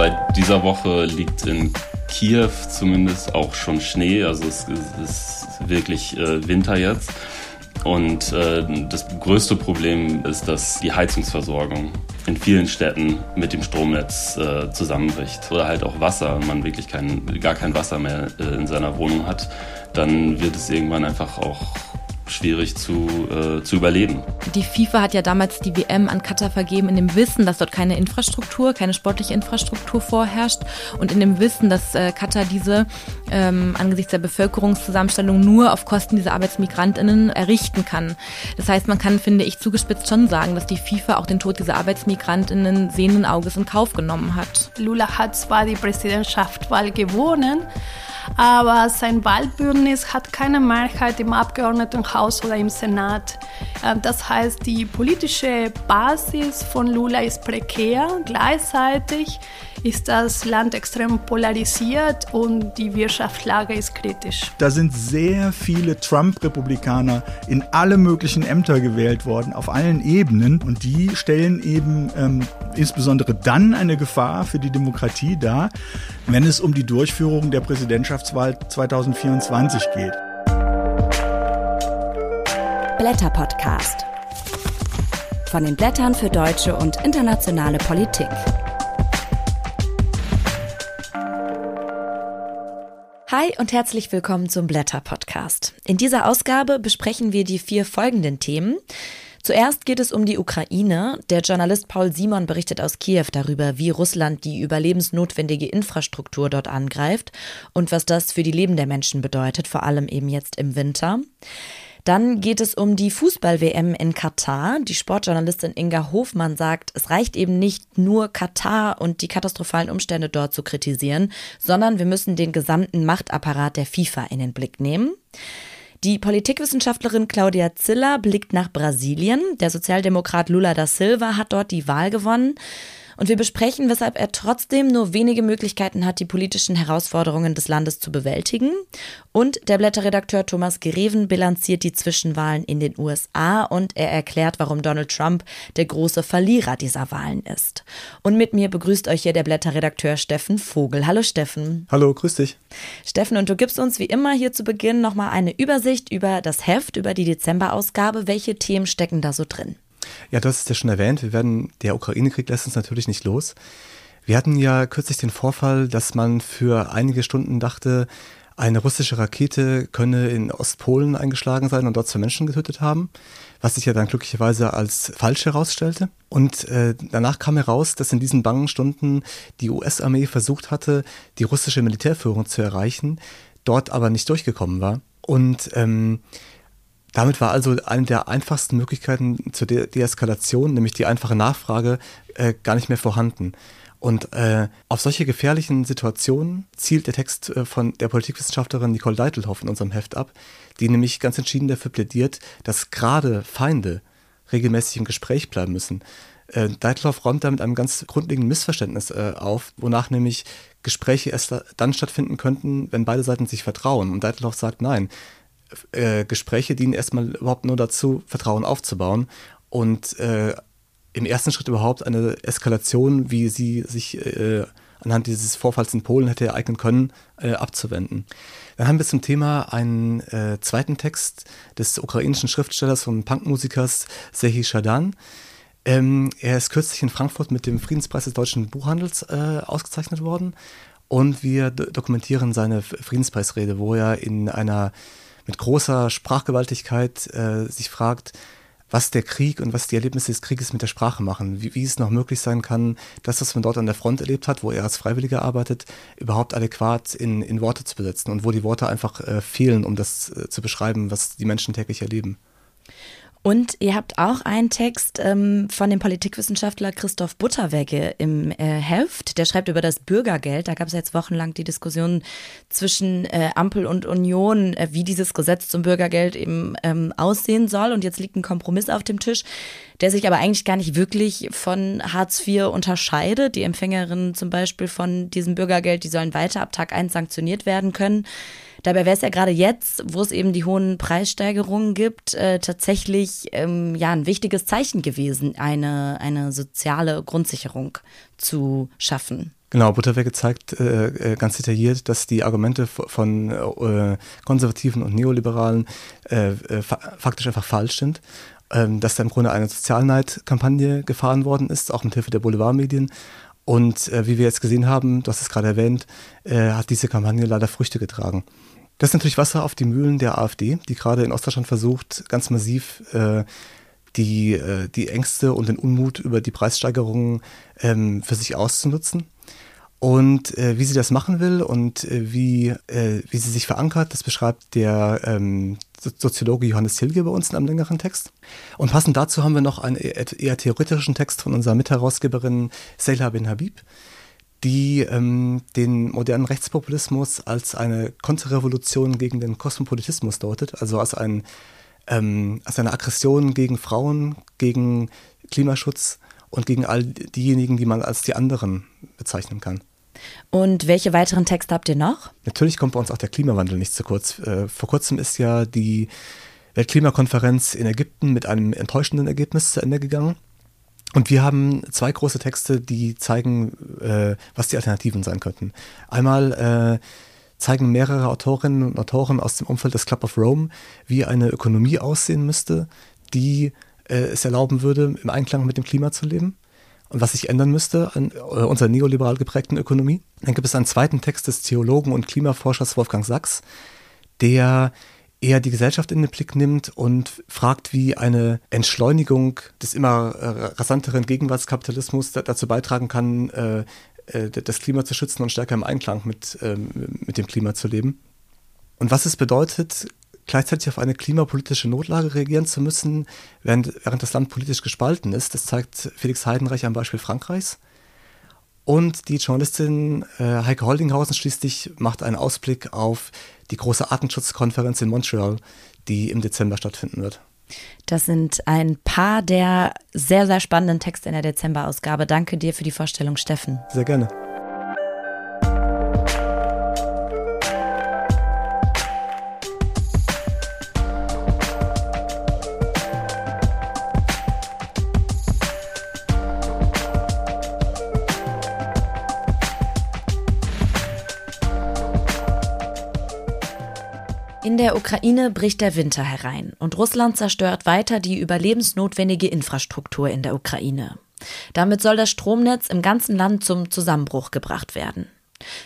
seit dieser Woche liegt in Kiew zumindest auch schon Schnee. Also es, ist wirklich äh, Winter jetzt. Und äh, das größte Problem ist, dass die Heizungsversorgung in vielen Städten mit dem Stromnetz äh, zusammenbricht. Oder halt auch Wasser und man wirklich kein, gar kein Wasser mehr äh, in seiner Wohnung hat. Dann wird es irgendwann einfach auch schwierig zu, äh, zu überleben. Die FIFA hat ja damals die WM an Katar vergeben in dem Wissen, dass dort keine Infrastruktur, keine sportliche Infrastruktur vorherrscht und in dem Wissen, dass äh, Katar diese ähm, angesichts der Bevölkerungszusammenstellung nur auf Kosten dieser Arbeitsmigrantinnen errichten kann. Das heißt, man kann, finde ich, zugespitzt schon sagen, dass die FIFA auch den Tod dieser Arbeitsmigrantinnen sehenden Auges in Kauf genommen hat. Lula hat zwar die Präsidentschaftswahl gewonnen, aber sein Wahlbündnis hat keine Mehrheit im Abgeordnetenhaus oder im Senat. Äh, das heißt, die politische Basis von Lula ist prekär. Gleichzeitig ist das Land extrem polarisiert und die Wirtschaftslage ist kritisch. Da sind sehr viele Trump-Republikaner in alle möglichen Ämter gewählt worden, auf allen Ebenen. Und die stellen eben ähm, insbesondere dann eine Gefahr für die Demokratie dar, wenn es um die Durchführung der Präsidentschaftswahl 2024 geht. Blätter Podcast. Von den Blättern für deutsche und internationale Politik. Hi und herzlich willkommen zum Blätter Podcast. In dieser Ausgabe besprechen wir die vier folgenden Themen. Zuerst geht es um die Ukraine. Der Journalist Paul Simon berichtet aus Kiew darüber, wie Russland die überlebensnotwendige Infrastruktur dort angreift und was das für die Leben der Menschen bedeutet, vor allem eben jetzt im Winter. Dann geht es um die Fußball-WM in Katar. Die Sportjournalistin Inga Hofmann sagt, es reicht eben nicht nur Katar und die katastrophalen Umstände dort zu kritisieren, sondern wir müssen den gesamten Machtapparat der FIFA in den Blick nehmen. Die Politikwissenschaftlerin Claudia Ziller blickt nach Brasilien. Der Sozialdemokrat Lula da Silva hat dort die Wahl gewonnen. Und wir besprechen, weshalb er trotzdem nur wenige Möglichkeiten hat, die politischen Herausforderungen des Landes zu bewältigen. Und der Blätterredakteur Thomas Greven bilanziert die Zwischenwahlen in den USA und er erklärt, warum Donald Trump der große Verlierer dieser Wahlen ist. Und mit mir begrüßt euch hier der Blätterredakteur Steffen Vogel. Hallo Steffen. Hallo, grüß dich. Steffen, und du gibst uns wie immer hier zu Beginn nochmal eine Übersicht über das Heft, über die Dezemberausgabe. Welche Themen stecken da so drin? Ja, du hast es ja schon erwähnt, wir werden, der Ukraine-Krieg lässt uns natürlich nicht los. Wir hatten ja kürzlich den Vorfall, dass man für einige Stunden dachte, eine russische Rakete könne in Ostpolen eingeschlagen sein und dort zwei Menschen getötet haben, was sich ja dann glücklicherweise als falsch herausstellte. Und äh, danach kam heraus, dass in diesen bangen Stunden die US-Armee versucht hatte, die russische Militärführung zu erreichen, dort aber nicht durchgekommen war. Und ähm, damit war also eine der einfachsten Möglichkeiten zur De Deeskalation, nämlich die einfache Nachfrage, äh, gar nicht mehr vorhanden. Und äh, auf solche gefährlichen Situationen zielt der Text äh, von der Politikwissenschaftlerin Nicole Deitelhoff in unserem Heft ab, die nämlich ganz entschieden dafür plädiert, dass gerade Feinde regelmäßig im Gespräch bleiben müssen. Äh, Deitelhoff räumt damit einem ganz grundlegenden Missverständnis äh, auf, wonach nämlich Gespräche erst dann stattfinden könnten, wenn beide Seiten sich vertrauen. Und Deitelhoff sagt, nein, äh, Gespräche dienen erstmal überhaupt nur dazu, Vertrauen aufzubauen und äh, im ersten Schritt überhaupt eine Eskalation, wie sie sich äh, anhand dieses Vorfalls in Polen hätte ereignen können, äh, abzuwenden. Dann haben wir zum Thema einen äh, zweiten Text des ukrainischen Schriftstellers und Punkmusikers Sehi Shadan. Ähm, er ist kürzlich in Frankfurt mit dem Friedenspreis des deutschen Buchhandels äh, ausgezeichnet worden und wir dokumentieren seine Friedenspreisrede, wo er in einer mit großer Sprachgewaltigkeit äh, sich fragt, was der Krieg und was die Erlebnisse des Krieges mit der Sprache machen, wie, wie, es noch möglich sein kann, das, was man dort an der Front erlebt hat, wo er als Freiwilliger arbeitet, überhaupt adäquat in, in Worte zu besetzen und wo die Worte einfach äh, fehlen, um das äh, zu beschreiben, was die Menschen täglich erleben. Und ihr habt auch einen Text ähm, von dem Politikwissenschaftler Christoph Butterwegge im äh, Heft. Der schreibt über das Bürgergeld. Da gab es jetzt wochenlang die Diskussion zwischen äh, Ampel und Union, äh, wie dieses Gesetz zum Bürgergeld eben ähm, aussehen soll. Und jetzt liegt ein Kompromiss auf dem Tisch, der sich aber eigentlich gar nicht wirklich von Hartz IV unterscheidet. Die Empfängerinnen zum Beispiel von diesem Bürgergeld, die sollen weiter ab Tag 1 sanktioniert werden können. Dabei wäre es ja gerade jetzt, wo es eben die hohen Preissteigerungen gibt, äh, tatsächlich ähm, ja ein wichtiges Zeichen gewesen, eine, eine soziale Grundsicherung zu schaffen. Genau, Butterwege zeigt äh, äh, ganz detailliert, dass die Argumente von äh, Konservativen und Neoliberalen äh, äh faktisch einfach falsch sind. Ähm, dass da im Grunde eine Sozialneidkampagne gefahren worden ist, auch mit Hilfe der Boulevardmedien. Und äh, wie wir jetzt gesehen haben, du hast es gerade erwähnt, hat diese Kampagne leider Früchte getragen. Das ist natürlich Wasser auf die Mühlen der AfD, die gerade in Ostdeutschland versucht, ganz massiv die, die Ängste und den Unmut über die Preissteigerungen ähm, für sich auszunutzen. Und äh, wie sie das machen will und äh, wie, äh, wie sie sich verankert, das beschreibt der ähm, Soziologe Johannes Hilge bei uns in einem längeren Text. Und passend dazu haben wir noch einen eher theoretischen Text von unserer Mitherausgeberin Seyla bin Habib, die ähm, den modernen Rechtspopulismus als eine Konterrevolution gegen den Kosmopolitismus deutet, also als, ein, ähm, als eine Aggression gegen Frauen, gegen Klimaschutz und gegen all diejenigen, die man als die anderen bezeichnen kann. Und welche weiteren Texte habt ihr noch? Natürlich kommt bei uns auch der Klimawandel nicht zu kurz. Äh, vor kurzem ist ja die Weltklimakonferenz in Ägypten mit einem enttäuschenden Ergebnis zu Ende gegangen. Und wir haben zwei große Texte, die zeigen, äh, was die Alternativen sein könnten. Einmal äh, zeigen mehrere Autorinnen und Autoren aus dem Umfeld des Club of Rome, wie eine Ökonomie aussehen müsste, die es erlauben würde, im Einklang mit dem Klima zu leben und was sich ändern müsste an äh, unserer neoliberal geprägten Ökonomie. Dann gibt es einen zweiten Text des Theologen und Klimaforschers Wolfgang Sachs, der eher die Gesellschaft in den Blick nimmt und fragt, wie eine Entschleunigung des immer äh, rasanteren Gegenwartskapitalismus dazu beitragen kann, äh, das Klima zu schützen und stärker im Einklang mit, ähm, mit dem Klima zu leben. Und was es bedeutet, gleichzeitig auf eine klimapolitische Notlage reagieren zu müssen, während, während das Land politisch gespalten ist. Das zeigt Felix Heidenreich am Beispiel Frankreichs. Und die Journalistin äh, Heike Holdinghausen schließlich macht einen Ausblick auf die große Artenschutzkonferenz in Montreal, die im Dezember stattfinden wird. Das sind ein paar der sehr, sehr spannenden Texte in der Dezemberausgabe. Danke dir für die Vorstellung, Steffen. Sehr gerne. Der Ukraine bricht der Winter herein und Russland zerstört weiter die überlebensnotwendige Infrastruktur in der Ukraine. Damit soll das Stromnetz im ganzen Land zum Zusammenbruch gebracht werden.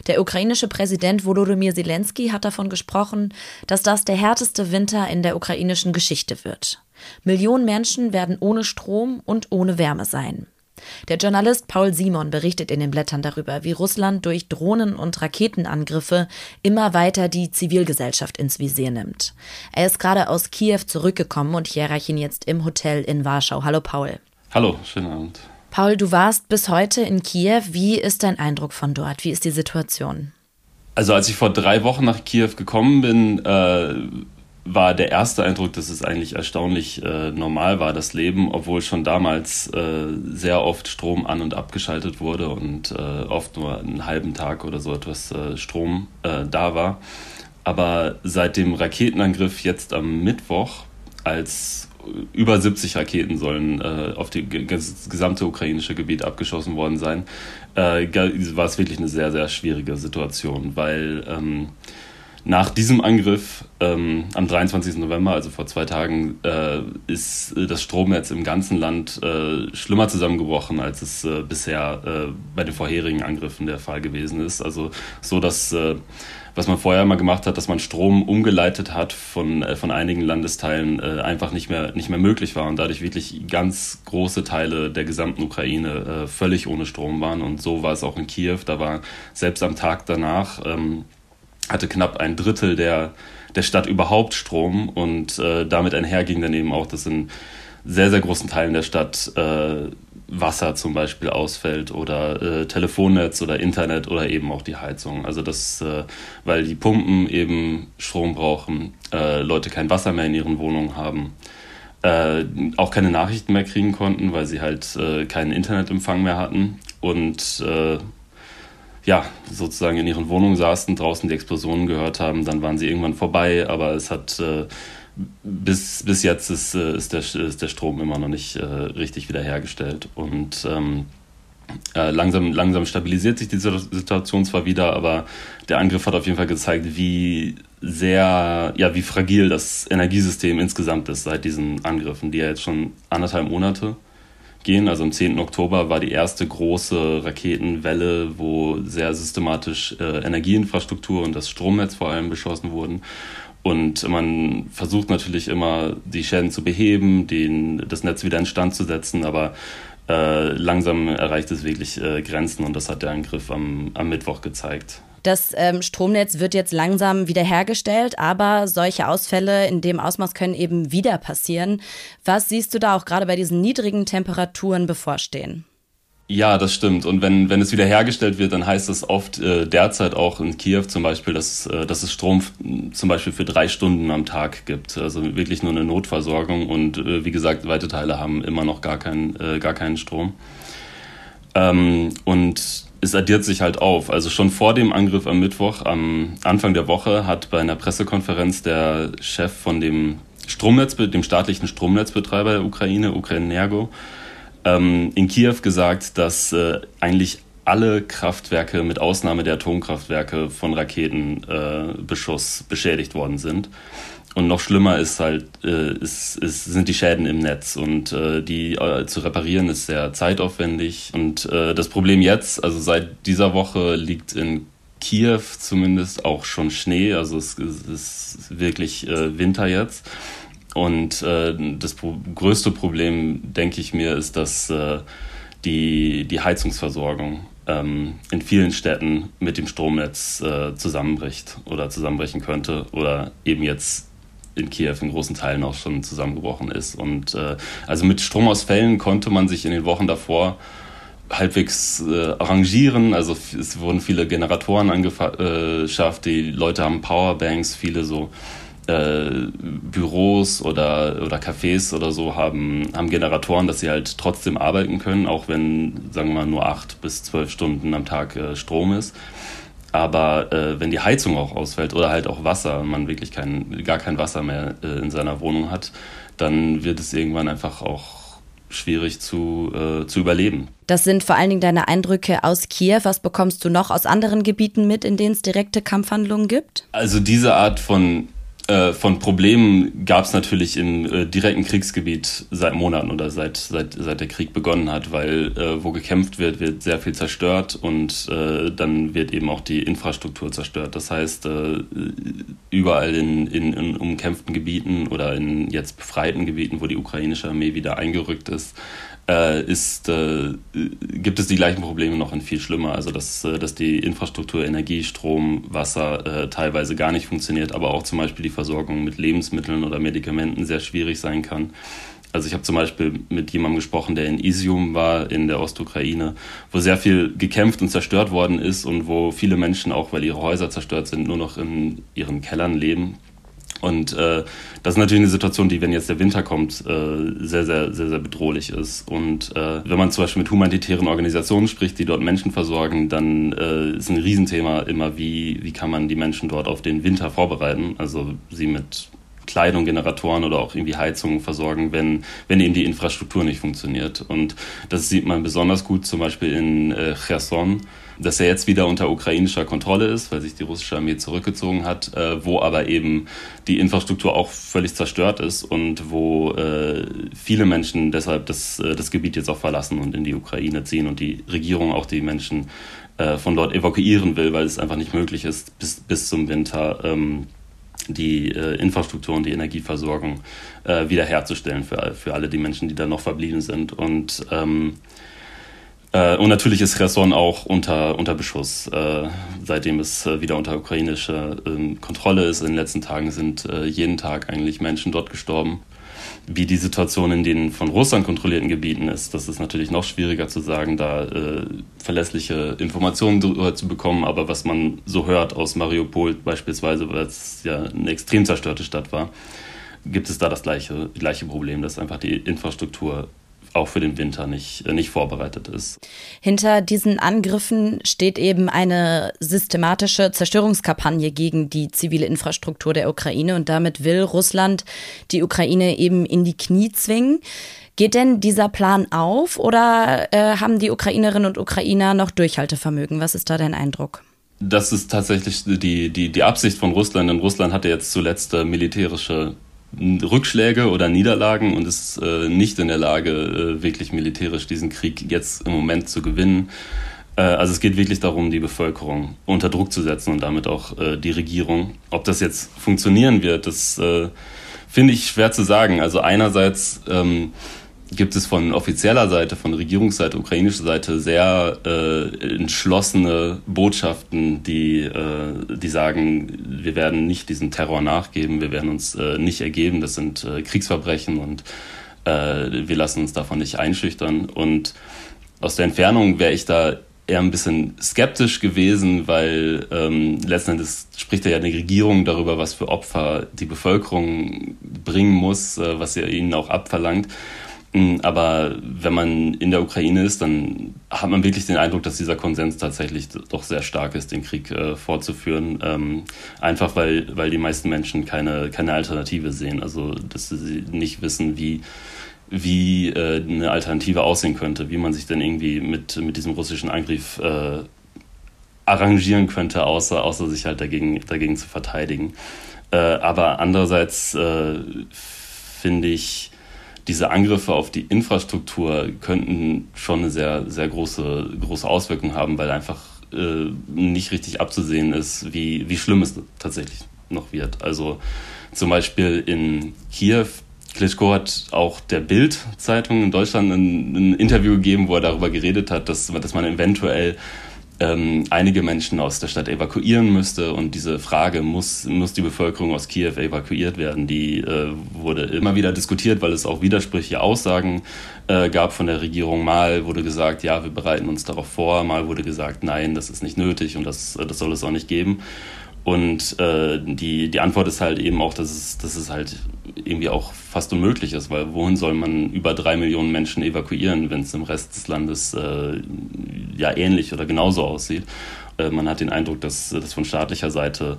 Der ukrainische Präsident Volodymyr Zelensky hat davon gesprochen, dass das der härteste Winter in der ukrainischen Geschichte wird. Millionen Menschen werden ohne Strom und ohne Wärme sein. Der Journalist Paul Simon berichtet in den Blättern darüber, wie Russland durch Drohnen- und Raketenangriffe immer weiter die Zivilgesellschaft ins Visier nimmt. Er ist gerade aus Kiew zurückgekommen und ich erreiche ihn jetzt im Hotel in Warschau. Hallo Paul. Hallo, schönen Abend. Paul, du warst bis heute in Kiew. Wie ist dein Eindruck von dort? Wie ist die Situation? Also als ich vor drei Wochen nach Kiew gekommen bin, äh, war der erste Eindruck, dass es eigentlich erstaunlich äh, normal war, das Leben, obwohl schon damals äh, sehr oft Strom an- und abgeschaltet wurde und äh, oft nur einen halben Tag oder so etwas äh, Strom äh, da war. Aber seit dem Raketenangriff jetzt am Mittwoch, als über 70 Raketen sollen äh, auf das gesamte ukrainische Gebiet abgeschossen worden sein, war es wirklich eine sehr, sehr schwierige Situation, weil ähm, nach diesem Angriff ähm, am 23. November, also vor zwei Tagen, äh, ist das Stromnetz im ganzen Land äh, schlimmer zusammengebrochen, als es äh, bisher äh, bei den vorherigen Angriffen der Fall gewesen ist. Also so, dass äh, was man vorher mal gemacht hat, dass man Strom umgeleitet hat von, äh, von einigen Landesteilen, einfach nicht mehr, nicht mehr möglich war und dadurch wirklich ganz große Teile der gesamten Ukraine völlig ohne Strom waren. Und so war es auch in Kiew. Da war selbst am Tag danach ähm, hatte knapp ein Drittel der, der Stadt überhaupt Strom und äh, damit einherging dann eben auch, dass in sehr, sehr großen Teilen der Stadt äh, Wasser zum Beispiel ausfällt oder äh, Telefonnetz oder Internet oder eben auch die Heizung. Also das, äh, weil die Pumpen eben Strom brauchen, äh, Leute kein Wasser mehr in ihren Wohnungen haben, äh, auch keine Nachrichten mehr kriegen konnten, weil sie halt äh, keinen Internetempfang mehr hatten und äh, ja, sozusagen in ihren Wohnungen saßen, draußen die Explosionen gehört haben, dann waren sie irgendwann vorbei, aber es hat äh, bis, bis jetzt ist, äh, ist, der, ist der Strom immer noch nicht äh, richtig wiederhergestellt. Und ähm, äh, langsam, langsam stabilisiert sich die Situation zwar wieder, aber der Angriff hat auf jeden Fall gezeigt, wie sehr, ja, wie fragil das Energiesystem insgesamt ist seit diesen Angriffen, die ja jetzt schon anderthalb Monate gehen. Also am 10. Oktober war die erste große Raketenwelle, wo sehr systematisch äh, Energieinfrastruktur und das Stromnetz vor allem beschossen wurden. Und man versucht natürlich immer, die Schäden zu beheben, den, das Netz wieder in Stand zu setzen, aber äh, langsam erreicht es wirklich äh, Grenzen und das hat der Angriff am, am Mittwoch gezeigt. Das ähm, Stromnetz wird jetzt langsam wiederhergestellt, aber solche Ausfälle in dem Ausmaß können eben wieder passieren. Was siehst du da auch gerade bei diesen niedrigen Temperaturen bevorstehen? Ja, das stimmt. Und wenn, wenn es wiederhergestellt wird, dann heißt das oft äh, derzeit auch in Kiew zum Beispiel, dass, äh, dass es Strom zum Beispiel für drei Stunden am Tag gibt. Also wirklich nur eine Notversorgung. Und äh, wie gesagt, weite Teile haben immer noch gar, kein, äh, gar keinen Strom. Ähm, und es addiert sich halt auf. Also schon vor dem Angriff am Mittwoch, am Anfang der Woche, hat bei einer Pressekonferenz der Chef von dem Stromnetz, dem staatlichen Stromnetzbetreiber der Ukraine, Ukrainergo, ähm, in Kiew gesagt, dass äh, eigentlich alle Kraftwerke mit Ausnahme der Atomkraftwerke von Raketenbeschuss äh, beschädigt worden sind. Und noch schlimmer ist halt, äh, ist, ist, sind die Schäden im Netz und äh, die äh, zu reparieren ist sehr zeitaufwendig. Und äh, das Problem jetzt, also seit dieser Woche liegt in Kiew zumindest auch schon Schnee, also es, es ist wirklich äh, Winter jetzt. Und äh, das pro größte Problem, denke ich mir, ist, dass äh, die, die Heizungsversorgung ähm, in vielen Städten mit dem Stromnetz äh, zusammenbricht oder zusammenbrechen könnte oder eben jetzt in Kiew in großen Teilen auch schon zusammengebrochen ist. Und äh, also mit Stromausfällen konnte man sich in den Wochen davor halbwegs äh, arrangieren. Also es wurden viele Generatoren angeschafft, äh, die Leute haben Powerbanks, viele so äh, Büros oder, oder Cafés oder so haben, haben Generatoren, dass sie halt trotzdem arbeiten können, auch wenn, sagen wir mal, nur acht bis zwölf Stunden am Tag äh, Strom ist. Aber äh, wenn die Heizung auch ausfällt oder halt auch Wasser man wirklich kein, gar kein Wasser mehr äh, in seiner Wohnung hat, dann wird es irgendwann einfach auch schwierig zu, äh, zu überleben. Das sind vor allen Dingen deine Eindrücke aus Kiew. Was bekommst du noch aus anderen Gebieten mit, in denen es direkte Kampfhandlungen gibt? Also diese Art von äh, von Problemen gab es natürlich im äh, direkten Kriegsgebiet seit Monaten oder seit, seit, seit der Krieg begonnen hat, weil äh, wo gekämpft wird, wird sehr viel zerstört und äh, dann wird eben auch die Infrastruktur zerstört. Das heißt, äh, überall in, in, in umkämpften Gebieten oder in jetzt befreiten Gebieten, wo die ukrainische Armee wieder eingerückt ist, ist, äh, gibt es die gleichen Probleme noch in viel schlimmer. Also dass, äh, dass die Infrastruktur, Energie, Strom, Wasser äh, teilweise gar nicht funktioniert, aber auch zum Beispiel die Versorgung mit Lebensmitteln oder Medikamenten sehr schwierig sein kann. Also ich habe zum Beispiel mit jemandem gesprochen, der in Isium war, in der Ostukraine, wo sehr viel gekämpft und zerstört worden ist und wo viele Menschen, auch weil ihre Häuser zerstört sind, nur noch in ihren Kellern leben und äh, das ist natürlich eine Situation, die, wenn jetzt der Winter kommt, äh, sehr, sehr, sehr, sehr bedrohlich ist. Und äh, wenn man zum Beispiel mit humanitären Organisationen spricht, die dort Menschen versorgen, dann äh, ist ein Riesenthema immer, wie, wie kann man die Menschen dort auf den Winter vorbereiten, also sie mit Kleidung, Generatoren oder auch irgendwie Heizungen versorgen, wenn, wenn eben die Infrastruktur nicht funktioniert. Und das sieht man besonders gut zum Beispiel in äh, Cherson, dass er jetzt wieder unter ukrainischer Kontrolle ist, weil sich die russische Armee zurückgezogen hat, äh, wo aber eben die Infrastruktur auch völlig zerstört ist und wo äh, viele Menschen deshalb das, äh, das Gebiet jetzt auch verlassen und in die Ukraine ziehen und die Regierung auch die Menschen äh, von dort evakuieren will, weil es einfach nicht möglich ist, bis, bis zum Winter ähm, die äh, Infrastruktur und die Energieversorgung äh, wiederherzustellen für, für alle die Menschen, die da noch verblieben sind. Und, ähm, äh, und natürlich ist Cherson auch unter, unter Beschuss, äh, seitdem es äh, wieder unter ukrainischer ähm, Kontrolle ist. In den letzten Tagen sind äh, jeden Tag eigentlich Menschen dort gestorben wie die Situation in den von Russland kontrollierten Gebieten ist, das ist natürlich noch schwieriger zu sagen, da äh, verlässliche Informationen zu bekommen. Aber was man so hört aus Mariupol beispielsweise, weil es ja eine extrem zerstörte Stadt war, gibt es da das gleiche, gleiche Problem, dass einfach die Infrastruktur auch für den Winter nicht, nicht vorbereitet ist. Hinter diesen Angriffen steht eben eine systematische Zerstörungskampagne gegen die zivile Infrastruktur der Ukraine und damit will Russland die Ukraine eben in die Knie zwingen. Geht denn dieser Plan auf oder äh, haben die Ukrainerinnen und Ukrainer noch Durchhaltevermögen? Was ist da dein Eindruck? Das ist tatsächlich die, die, die Absicht von Russland, denn Russland hatte jetzt zuletzt äh, militärische Rückschläge oder Niederlagen und ist äh, nicht in der Lage, äh, wirklich militärisch diesen Krieg jetzt im Moment zu gewinnen. Äh, also es geht wirklich darum, die Bevölkerung unter Druck zu setzen und damit auch äh, die Regierung. Ob das jetzt funktionieren wird, das äh, finde ich schwer zu sagen. Also einerseits ähm, gibt es von offizieller Seite, von Regierungsseite, ukrainischer Seite sehr äh, entschlossene Botschaften, die, äh, die sagen, wir werden nicht diesem Terror nachgeben, wir werden uns äh, nicht ergeben, das sind äh, Kriegsverbrechen und äh, wir lassen uns davon nicht einschüchtern. Und aus der Entfernung wäre ich da eher ein bisschen skeptisch gewesen, weil ähm, letzten Endes spricht ja eine Regierung darüber, was für Opfer die Bevölkerung bringen muss, äh, was ihr ihnen auch abverlangt. Mm, aber wenn man in der Ukraine ist, dann hat man wirklich den Eindruck, dass dieser Konsens tatsächlich doch sehr stark ist, den Krieg äh, fortzuführen. Ähm, einfach weil, weil die meisten Menschen keine, keine Alternative sehen. Also, dass sie nicht wissen, wie, wie äh, eine Alternative aussehen könnte, wie man sich denn irgendwie mit, mit diesem russischen Angriff äh, arrangieren könnte, außer, außer sich halt dagegen, dagegen zu verteidigen. Äh, aber andererseits äh, finde ich, diese Angriffe auf die Infrastruktur könnten schon eine sehr, sehr große, große Auswirkung haben, weil einfach äh, nicht richtig abzusehen ist, wie, wie schlimm es tatsächlich noch wird. Also zum Beispiel in Kiew, Klitschko hat auch der Bild-Zeitung in Deutschland ein, ein, Interview gegeben, wo er darüber geredet hat, dass, dass man eventuell ähm, einige Menschen aus der Stadt evakuieren müsste. Und diese Frage, muss, muss die Bevölkerung aus Kiew evakuiert werden, die äh, wurde immer wieder diskutiert, weil es auch widersprüchliche Aussagen äh, gab von der Regierung. Mal wurde gesagt, ja, wir bereiten uns darauf vor, mal wurde gesagt, nein, das ist nicht nötig und das, das soll es auch nicht geben. Und äh, die, die Antwort ist halt eben auch, dass es, dass es halt irgendwie auch fast unmöglich ist, weil wohin soll man über drei Millionen Menschen evakuieren, wenn es im Rest des Landes äh, ja ähnlich oder genauso aussieht. Äh, man hat den Eindruck, dass das von staatlicher Seite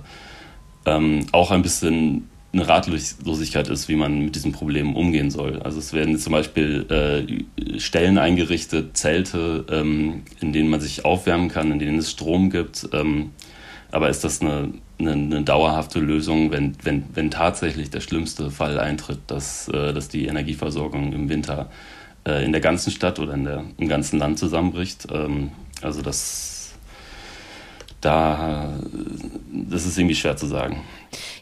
ähm, auch ein bisschen eine Ratlosigkeit ist, wie man mit diesen Problemen umgehen soll. Also es werden zum Beispiel äh, Stellen eingerichtet, Zelte, ähm, in denen man sich aufwärmen kann, in denen es Strom gibt. Ähm, aber ist das eine, eine, eine, dauerhafte Lösung, wenn, wenn, wenn tatsächlich der schlimmste Fall eintritt, dass, äh, dass die Energieversorgung im Winter äh, in der ganzen Stadt oder in der, im ganzen Land zusammenbricht? Ähm, also das da, das ist irgendwie schwer zu sagen.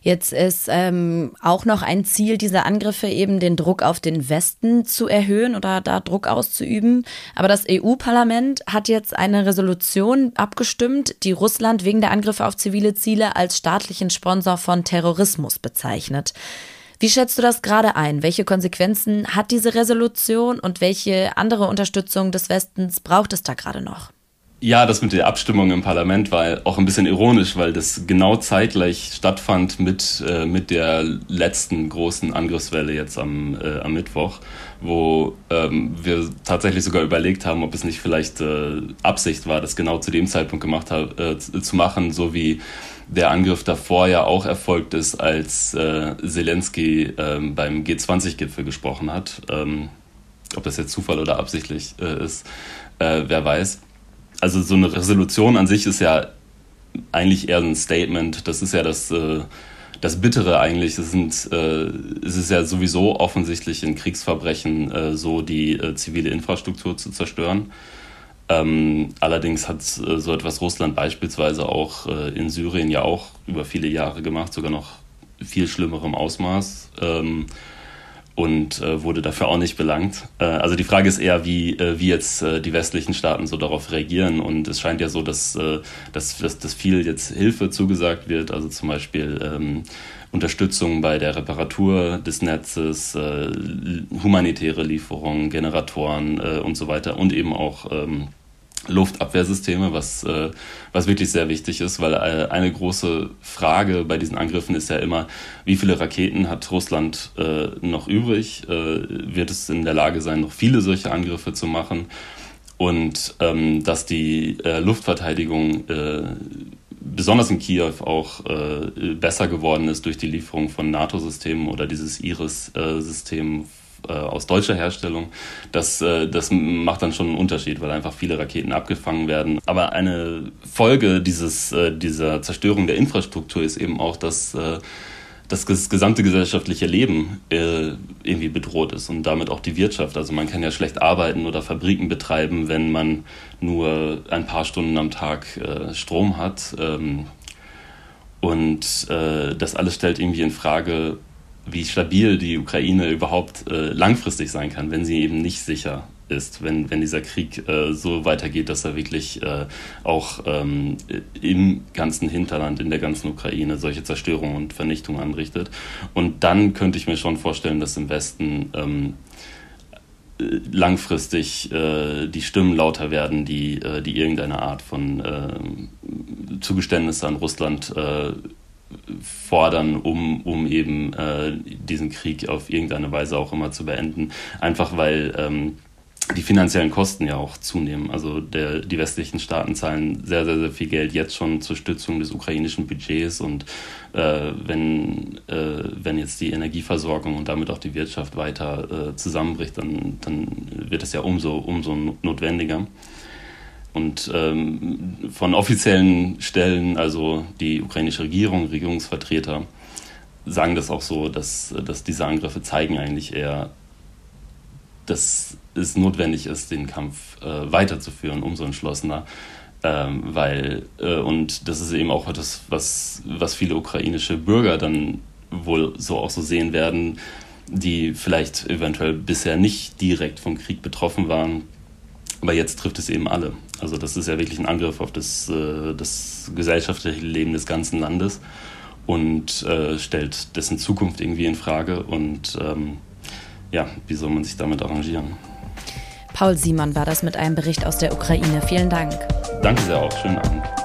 Jetzt ist ähm, auch noch ein Ziel dieser Angriffe eben den Druck auf den Westen zu erhöhen oder da Druck auszuüben. Aber das EU-Parlament hat jetzt eine Resolution abgestimmt, die Russland wegen der Angriffe auf zivile Ziele als staatlichen Sponsor von Terrorismus bezeichnet. Wie schätzt du das gerade ein? Welche Konsequenzen hat diese Resolution und welche andere Unterstützung des Westens braucht es da gerade noch? Ja, das mit der Abstimmung im Parlament war auch ein bisschen ironisch, weil das genau zeitgleich stattfand mit, äh, mit der letzten großen Angriffswelle jetzt am, äh, am Mittwoch, wo ähm, wir tatsächlich sogar überlegt haben, ob es nicht vielleicht äh, Absicht war, das genau zu dem Zeitpunkt gemacht hab, äh, zu machen, so wie der Angriff davor ja auch erfolgt ist, als äh, Zelensky ähm, beim G20-Gipfel gesprochen hat. Ähm, ob das jetzt Zufall oder absichtlich äh, ist, wer weiß also so eine Resolution an sich ist ja eigentlich eher ein Statement. Das ist ja das, äh, das Bittere eigentlich. Es, sind, äh, es ist ja sowieso offensichtlich in Kriegsverbrechen äh, so, die zivile Infrastruktur zu zerstören. Ähm, allerdings hat so etwas Russland beispielsweise auch in Syrien ja auch über viele Jahre gemacht, sogar noch viel schlimmerem Ausmaß. Ähm, und äh, wurde dafür auch nicht belangt. Äh, also die Frage ist eher, wie, äh, wie jetzt äh, die westlichen Staaten so darauf reagieren. Und es scheint ja so, dass, äh, dass, dass, dass viel jetzt Hilfe zugesagt wird, also zum Beispiel ähm, Unterstützung bei der Reparatur des Netzes, äh, humanitäre Lieferungen, Generatoren und so weiter und eben auch ähm, Luftabwehrsysteme, was, äh, was wirklich sehr wichtig ist, weil äh, eine große Frage bei diesen Angriffen ist ja immer, wie viele Raketen hat Russland äh, noch übrig? Äh, wird es in der Lage sein, noch viele solche Angriffe zu machen? Und ähm, dass die äh, Luftverteidigung äh, besonders in Kiew auch besser geworden ist durch die Lieferung von NATO-Systemen oder dieses Iris-System äh, aus deutscher Herstellung, das, äh, das macht dann schon einen Unterschied, weil einfach viele Raketen abgefangen werden. Aber eine Folge dieses, äh, dieser Zerstörung der Infrastruktur ist eben auch, dass dass das gesamte gesellschaftliche Leben äh, irgendwie bedroht ist und damit auch die Wirtschaft. Also man kann ja schlecht arbeiten oder Fabriken betreiben, wenn man nur ein paar Stunden am Tag äh, Strom hat. Ähm, und äh, das alles stellt irgendwie in Frage, wie stabil die Ukraine überhaupt äh, langfristig sein kann, wenn sie eben nicht sicher ist, wenn, wenn dieser Krieg äh, so weitergeht, dass er wirklich äh, auch ähm, im ganzen Hinterland, in der ganzen Ukraine solche Zerstörungen und Vernichtungen anrichtet. Und dann könnte ich mir schon vorstellen, dass im Westen ähm, äh, langfristig äh, die Stimmen lauter werden, die, äh, die irgendeine Art von äh, Zugeständnisse an Russland äh, fordern, um, um eben äh, diesen Krieg auf irgendeine Weise auch immer zu beenden. Einfach weil ähm, die finanziellen Kosten ja auch zunehmen. Also der, die westlichen Staaten zahlen sehr, sehr, sehr viel Geld jetzt schon zur Stützung des ukrainischen Budgets und äh, wenn, äh, wenn jetzt die Energieversorgung und damit auch die Wirtschaft weiter äh, zusammenbricht, dann, dann wird es ja umso, umso notwendiger. Und ähm, von offiziellen Stellen, also die ukrainische Regierung, Regierungsvertreter, sagen das auch so, dass, dass diese Angriffe zeigen eigentlich eher, dass es notwendig ist, den Kampf äh, weiterzuführen, umso entschlossener. Ähm, weil, äh, und das ist eben auch etwas, was, was viele ukrainische Bürger dann wohl so auch so sehen werden, die vielleicht eventuell bisher nicht direkt vom Krieg betroffen waren. Aber jetzt trifft es eben alle. Also das ist ja wirklich ein Angriff auf das, äh, das gesellschaftliche Leben des ganzen Landes und äh, stellt dessen Zukunft irgendwie in Frage. Und ähm, ja, wie soll man sich damit arrangieren? Paul Simon war das mit einem Bericht aus der Ukraine. Vielen Dank. Danke sehr auch. Schönen Abend.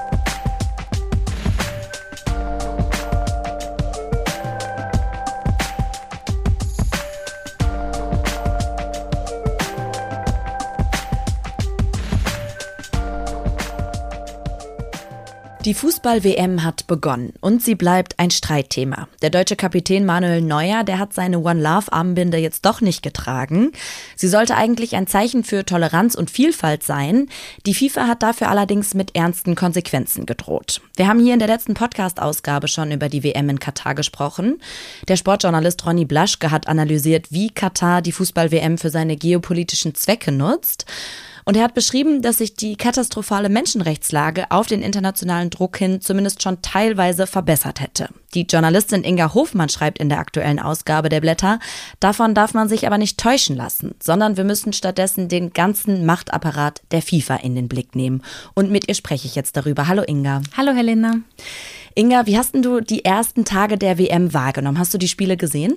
Die Fußball-WM hat begonnen und sie bleibt ein Streitthema. Der deutsche Kapitän Manuel Neuer, der hat seine One Love Armbinde jetzt doch nicht getragen. Sie sollte eigentlich ein Zeichen für Toleranz und Vielfalt sein. Die FIFA hat dafür allerdings mit ernsten Konsequenzen gedroht. Wir haben hier in der letzten Podcast-Ausgabe schon über die WM in Katar gesprochen. Der Sportjournalist Ronny Blaschke hat analysiert, wie Katar die Fußball-WM für seine geopolitischen Zwecke nutzt. Und er hat beschrieben, dass sich die katastrophale Menschenrechtslage auf den internationalen Druck hin zumindest schon teilweise verbessert hätte. Die Journalistin Inga Hofmann schreibt in der aktuellen Ausgabe der Blätter, davon darf man sich aber nicht täuschen lassen, sondern wir müssen stattdessen den ganzen Machtapparat der FIFA in den Blick nehmen. Und mit ihr spreche ich jetzt darüber. Hallo Inga. Hallo Helena. Inga, wie hast denn du die ersten Tage der WM wahrgenommen? Hast du die Spiele gesehen?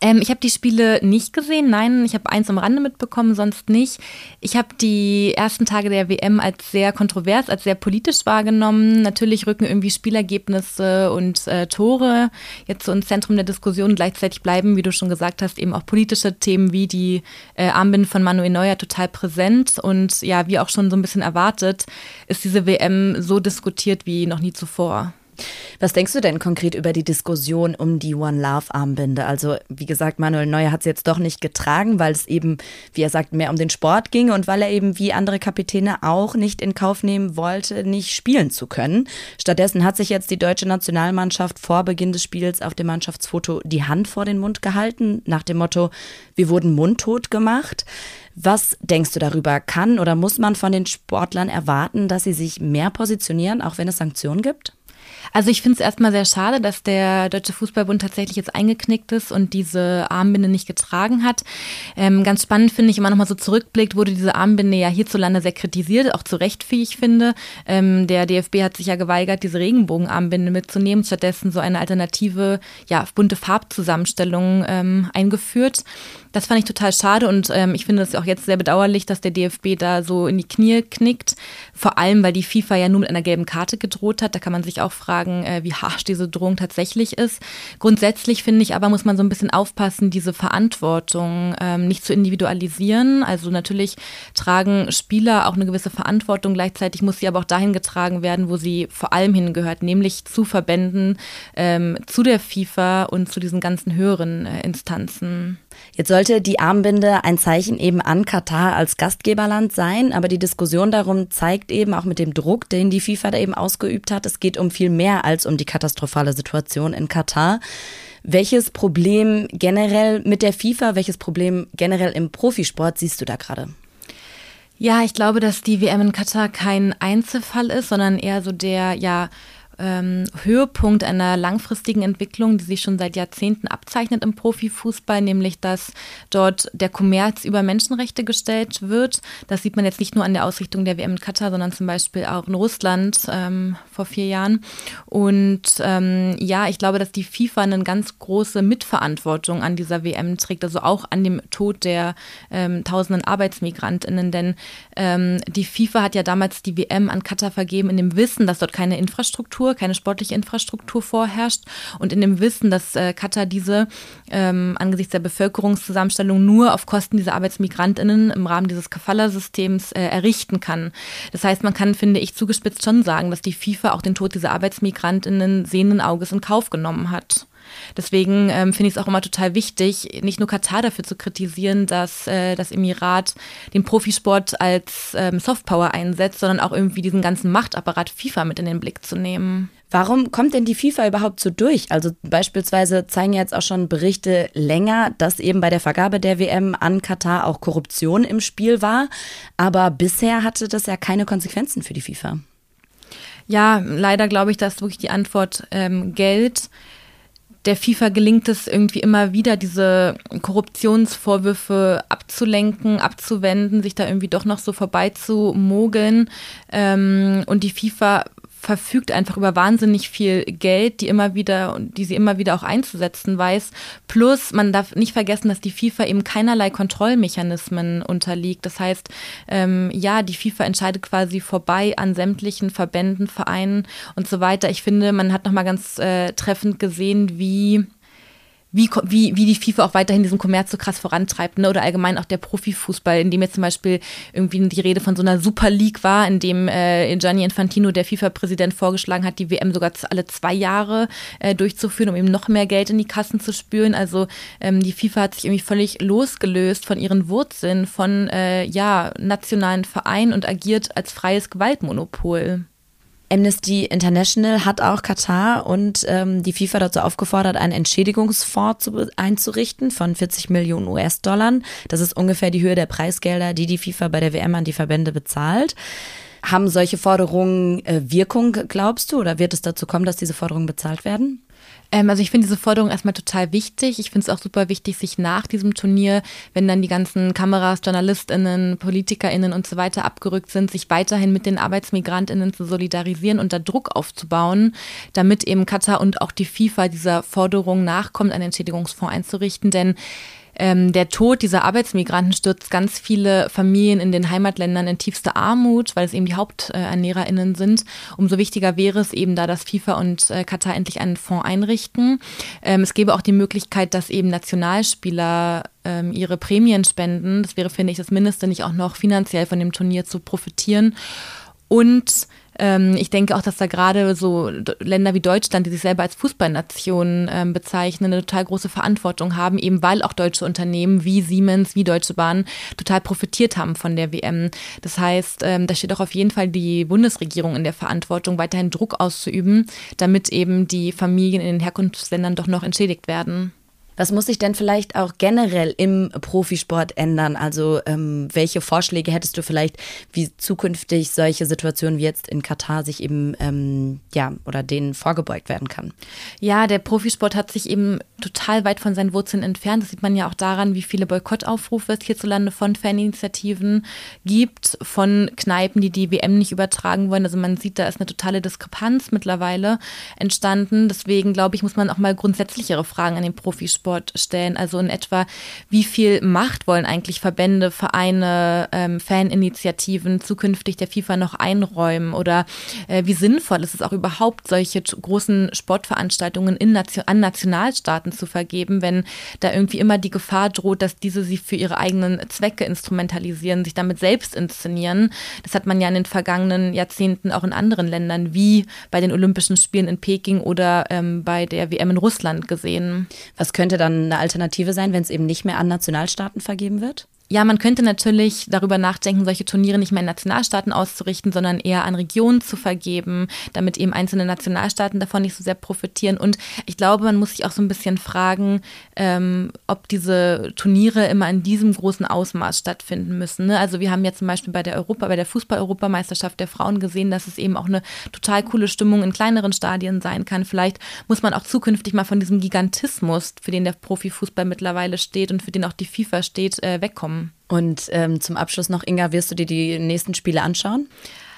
Ähm, ich habe die Spiele nicht gesehen, nein, ich habe eins am Rande mitbekommen, sonst nicht. Ich habe die ersten Tage der WM als sehr kontrovers, als sehr politisch wahrgenommen. Natürlich rücken irgendwie Spielergebnisse und äh, Tore jetzt so ins Zentrum der Diskussion. Gleichzeitig bleiben, wie du schon gesagt hast, eben auch politische Themen wie die äh, Armbinden von Manuel Neuer total präsent. Und ja, wie auch schon so ein bisschen erwartet, ist diese WM so diskutiert wie noch nie zuvor. Was denkst du denn konkret über die Diskussion um die One Love Armbinde? Also, wie gesagt, Manuel Neuer hat es jetzt doch nicht getragen, weil es eben, wie er sagt, mehr um den Sport ging und weil er eben wie andere Kapitäne auch nicht in Kauf nehmen wollte, nicht spielen zu können. Stattdessen hat sich jetzt die deutsche Nationalmannschaft vor Beginn des Spiels auf dem Mannschaftsfoto die Hand vor den Mund gehalten, nach dem Motto, wir wurden mundtot gemacht. Was denkst du darüber? Kann oder muss man von den Sportlern erwarten, dass sie sich mehr positionieren, auch wenn es Sanktionen gibt? Also ich finde es erstmal sehr schade, dass der Deutsche Fußballbund tatsächlich jetzt eingeknickt ist und diese Armbinde nicht getragen hat. Ähm, ganz spannend finde ich, man nochmal so zurückblickt, wurde diese Armbinde ja hierzulande sehr kritisiert, auch zu Recht, wie ich finde. Ähm, der DFB hat sich ja geweigert, diese Regenbogenarmbinde mitzunehmen, stattdessen so eine alternative, ja, bunte Farbzusammenstellung ähm, eingeführt. Das fand ich total schade und ähm, ich finde es auch jetzt sehr bedauerlich, dass der DFB da so in die Knie knickt. Vor allem, weil die FIFA ja nur mit einer gelben Karte gedroht hat. Da kann man sich auch fragen, äh, wie harsch diese Drohung tatsächlich ist. Grundsätzlich finde ich aber, muss man so ein bisschen aufpassen, diese Verantwortung ähm, nicht zu individualisieren. Also natürlich tragen Spieler auch eine gewisse Verantwortung. Gleichzeitig muss sie aber auch dahin getragen werden, wo sie vor allem hingehört, nämlich zu Verbänden, ähm, zu der FIFA und zu diesen ganzen höheren äh, Instanzen. Jetzt sollte die Armbinde ein Zeichen eben an Katar als Gastgeberland sein, aber die Diskussion darum zeigt eben auch mit dem Druck, den die FIFA da eben ausgeübt hat, es geht um viel mehr als um die katastrophale Situation in Katar. Welches Problem generell mit der FIFA, welches Problem generell im Profisport siehst du da gerade? Ja, ich glaube, dass die WM in Katar kein Einzelfall ist, sondern eher so der, ja, ähm, Höhepunkt einer langfristigen Entwicklung, die sich schon seit Jahrzehnten abzeichnet im Profifußball, nämlich dass dort der Kommerz über Menschenrechte gestellt wird. Das sieht man jetzt nicht nur an der Ausrichtung der WM in Katar, sondern zum Beispiel auch in Russland ähm, vor vier Jahren. Und ähm, ja, ich glaube, dass die FIFA eine ganz große Mitverantwortung an dieser WM trägt, also auch an dem Tod der ähm, tausenden Arbeitsmigrantinnen, denn ähm, die FIFA hat ja damals die WM an Katar vergeben in dem Wissen, dass dort keine Infrastruktur Infrastruktur, keine sportliche Infrastruktur vorherrscht und in dem Wissen, dass äh, Katar diese ähm, angesichts der Bevölkerungszusammenstellung nur auf Kosten dieser Arbeitsmigrantinnen im Rahmen dieses Kafala-Systems äh, errichten kann. Das heißt, man kann, finde ich, zugespitzt schon sagen, dass die FIFA auch den Tod dieser Arbeitsmigrantinnen sehenden Auges in Kauf genommen hat. Deswegen ähm, finde ich es auch immer total wichtig, nicht nur Katar dafür zu kritisieren, dass äh, das Emirat den Profisport als ähm, Softpower einsetzt, sondern auch irgendwie diesen ganzen Machtapparat FIFA mit in den Blick zu nehmen. Warum kommt denn die FIFA überhaupt so durch? Also beispielsweise zeigen jetzt auch schon Berichte länger, dass eben bei der Vergabe der WM an Katar auch Korruption im Spiel war. Aber bisher hatte das ja keine Konsequenzen für die FIFA. Ja, leider glaube ich, dass wirklich die Antwort ähm, Geld der FIFA gelingt es irgendwie immer wieder, diese Korruptionsvorwürfe abzulenken, abzuwenden, sich da irgendwie doch noch so vorbeizumogeln. Ähm, und die FIFA verfügt einfach über wahnsinnig viel Geld, die immer wieder, die sie immer wieder auch einzusetzen weiß. Plus, man darf nicht vergessen, dass die FIFA eben keinerlei Kontrollmechanismen unterliegt. Das heißt, ähm, ja, die FIFA entscheidet quasi vorbei an sämtlichen Verbänden, Vereinen und so weiter. Ich finde, man hat nochmal ganz äh, treffend gesehen, wie wie, wie, wie die FIFA auch weiterhin diesen Kommerz so krass vorantreibt, ne? oder allgemein auch der Profifußball, in dem jetzt zum Beispiel irgendwie die Rede von so einer Super League war, in dem äh, Gianni Infantino, der FIFA-Präsident, vorgeschlagen hat, die WM sogar alle zwei Jahre äh, durchzuführen, um eben noch mehr Geld in die Kassen zu spüren. Also ähm, die FIFA hat sich irgendwie völlig losgelöst von ihren Wurzeln, von äh, ja, nationalen Vereinen und agiert als freies Gewaltmonopol. Amnesty International hat auch Katar und ähm, die FIFA dazu aufgefordert, einen Entschädigungsfonds zu, einzurichten von 40 Millionen US-Dollar. Das ist ungefähr die Höhe der Preisgelder, die die FIFA bei der WM an die Verbände bezahlt. Haben solche Forderungen äh, Wirkung, glaubst du, oder wird es dazu kommen, dass diese Forderungen bezahlt werden? Ähm, also ich finde diese Forderung erstmal total wichtig. Ich finde es auch super wichtig, sich nach diesem Turnier, wenn dann die ganzen Kameras, JournalistInnen, PolitikerInnen und so weiter abgerückt sind, sich weiterhin mit den ArbeitsmigrantInnen zu solidarisieren und da Druck aufzubauen, damit eben Katar und auch die FIFA dieser Forderung nachkommt, einen Entschädigungsfonds einzurichten. Denn ähm, der Tod dieser Arbeitsmigranten stürzt ganz viele Familien in den Heimatländern in tiefste Armut, weil es eben die HaupternährerInnen sind. Umso wichtiger wäre es eben da, dass FIFA und äh, Katar endlich einen Fonds einrichten. Ähm, es gäbe auch die Möglichkeit, dass eben Nationalspieler ähm, ihre Prämien spenden. Das wäre, finde ich, das Mindeste, nicht auch noch finanziell von dem Turnier zu profitieren. Und ähm, ich denke auch, dass da gerade so Länder wie Deutschland, die sich selber als Fußballnation ähm, bezeichnen, eine total große Verantwortung haben, eben weil auch deutsche Unternehmen wie Siemens, wie Deutsche Bahn total profitiert haben von der WM. Das heißt, ähm, da steht auch auf jeden Fall die Bundesregierung in der Verantwortung, weiterhin Druck auszuüben, damit eben die Familien in den Herkunftsländern doch noch entschädigt werden. Was muss sich denn vielleicht auch generell im Profisport ändern? Also ähm, welche Vorschläge hättest du vielleicht, wie zukünftig solche Situationen wie jetzt in Katar sich eben, ähm, ja, oder denen vorgebeugt werden kann? Ja, der Profisport hat sich eben total weit von seinen Wurzeln entfernt. Das sieht man ja auch daran, wie viele Boykottaufrufe es hierzulande von Faninitiativen gibt, von Kneipen, die die WM nicht übertragen wollen. Also man sieht, da ist eine totale Diskrepanz mittlerweile entstanden. Deswegen glaube ich, muss man auch mal grundsätzlichere Fragen an den Profisport Sport stellen. Also in etwa, wie viel Macht wollen eigentlich Verbände, Vereine, ähm, Faninitiativen zukünftig der FIFA noch einräumen? Oder äh, wie sinnvoll ist es auch überhaupt, solche großen Sportveranstaltungen in Nation an Nationalstaaten zu vergeben, wenn da irgendwie immer die Gefahr droht, dass diese sie für ihre eigenen Zwecke instrumentalisieren, sich damit selbst inszenieren. Das hat man ja in den vergangenen Jahrzehnten auch in anderen Ländern wie bei den Olympischen Spielen in Peking oder ähm, bei der WM in Russland gesehen. Was könnte dann eine Alternative sein, wenn es eben nicht mehr an Nationalstaaten vergeben wird? Ja, man könnte natürlich darüber nachdenken, solche Turniere nicht mehr in Nationalstaaten auszurichten, sondern eher an Regionen zu vergeben, damit eben einzelne Nationalstaaten davon nicht so sehr profitieren. Und ich glaube, man muss sich auch so ein bisschen fragen, ähm, ob diese Turniere immer in diesem großen Ausmaß stattfinden müssen. Ne? Also wir haben ja zum Beispiel bei der Europa, bei der Fußball-Europameisterschaft der Frauen gesehen, dass es eben auch eine total coole Stimmung in kleineren Stadien sein kann. Vielleicht muss man auch zukünftig mal von diesem Gigantismus, für den der Profifußball mittlerweile steht und für den auch die FIFA steht, äh, wegkommen. Und ähm, zum Abschluss noch, Inga, wirst du dir die nächsten Spiele anschauen?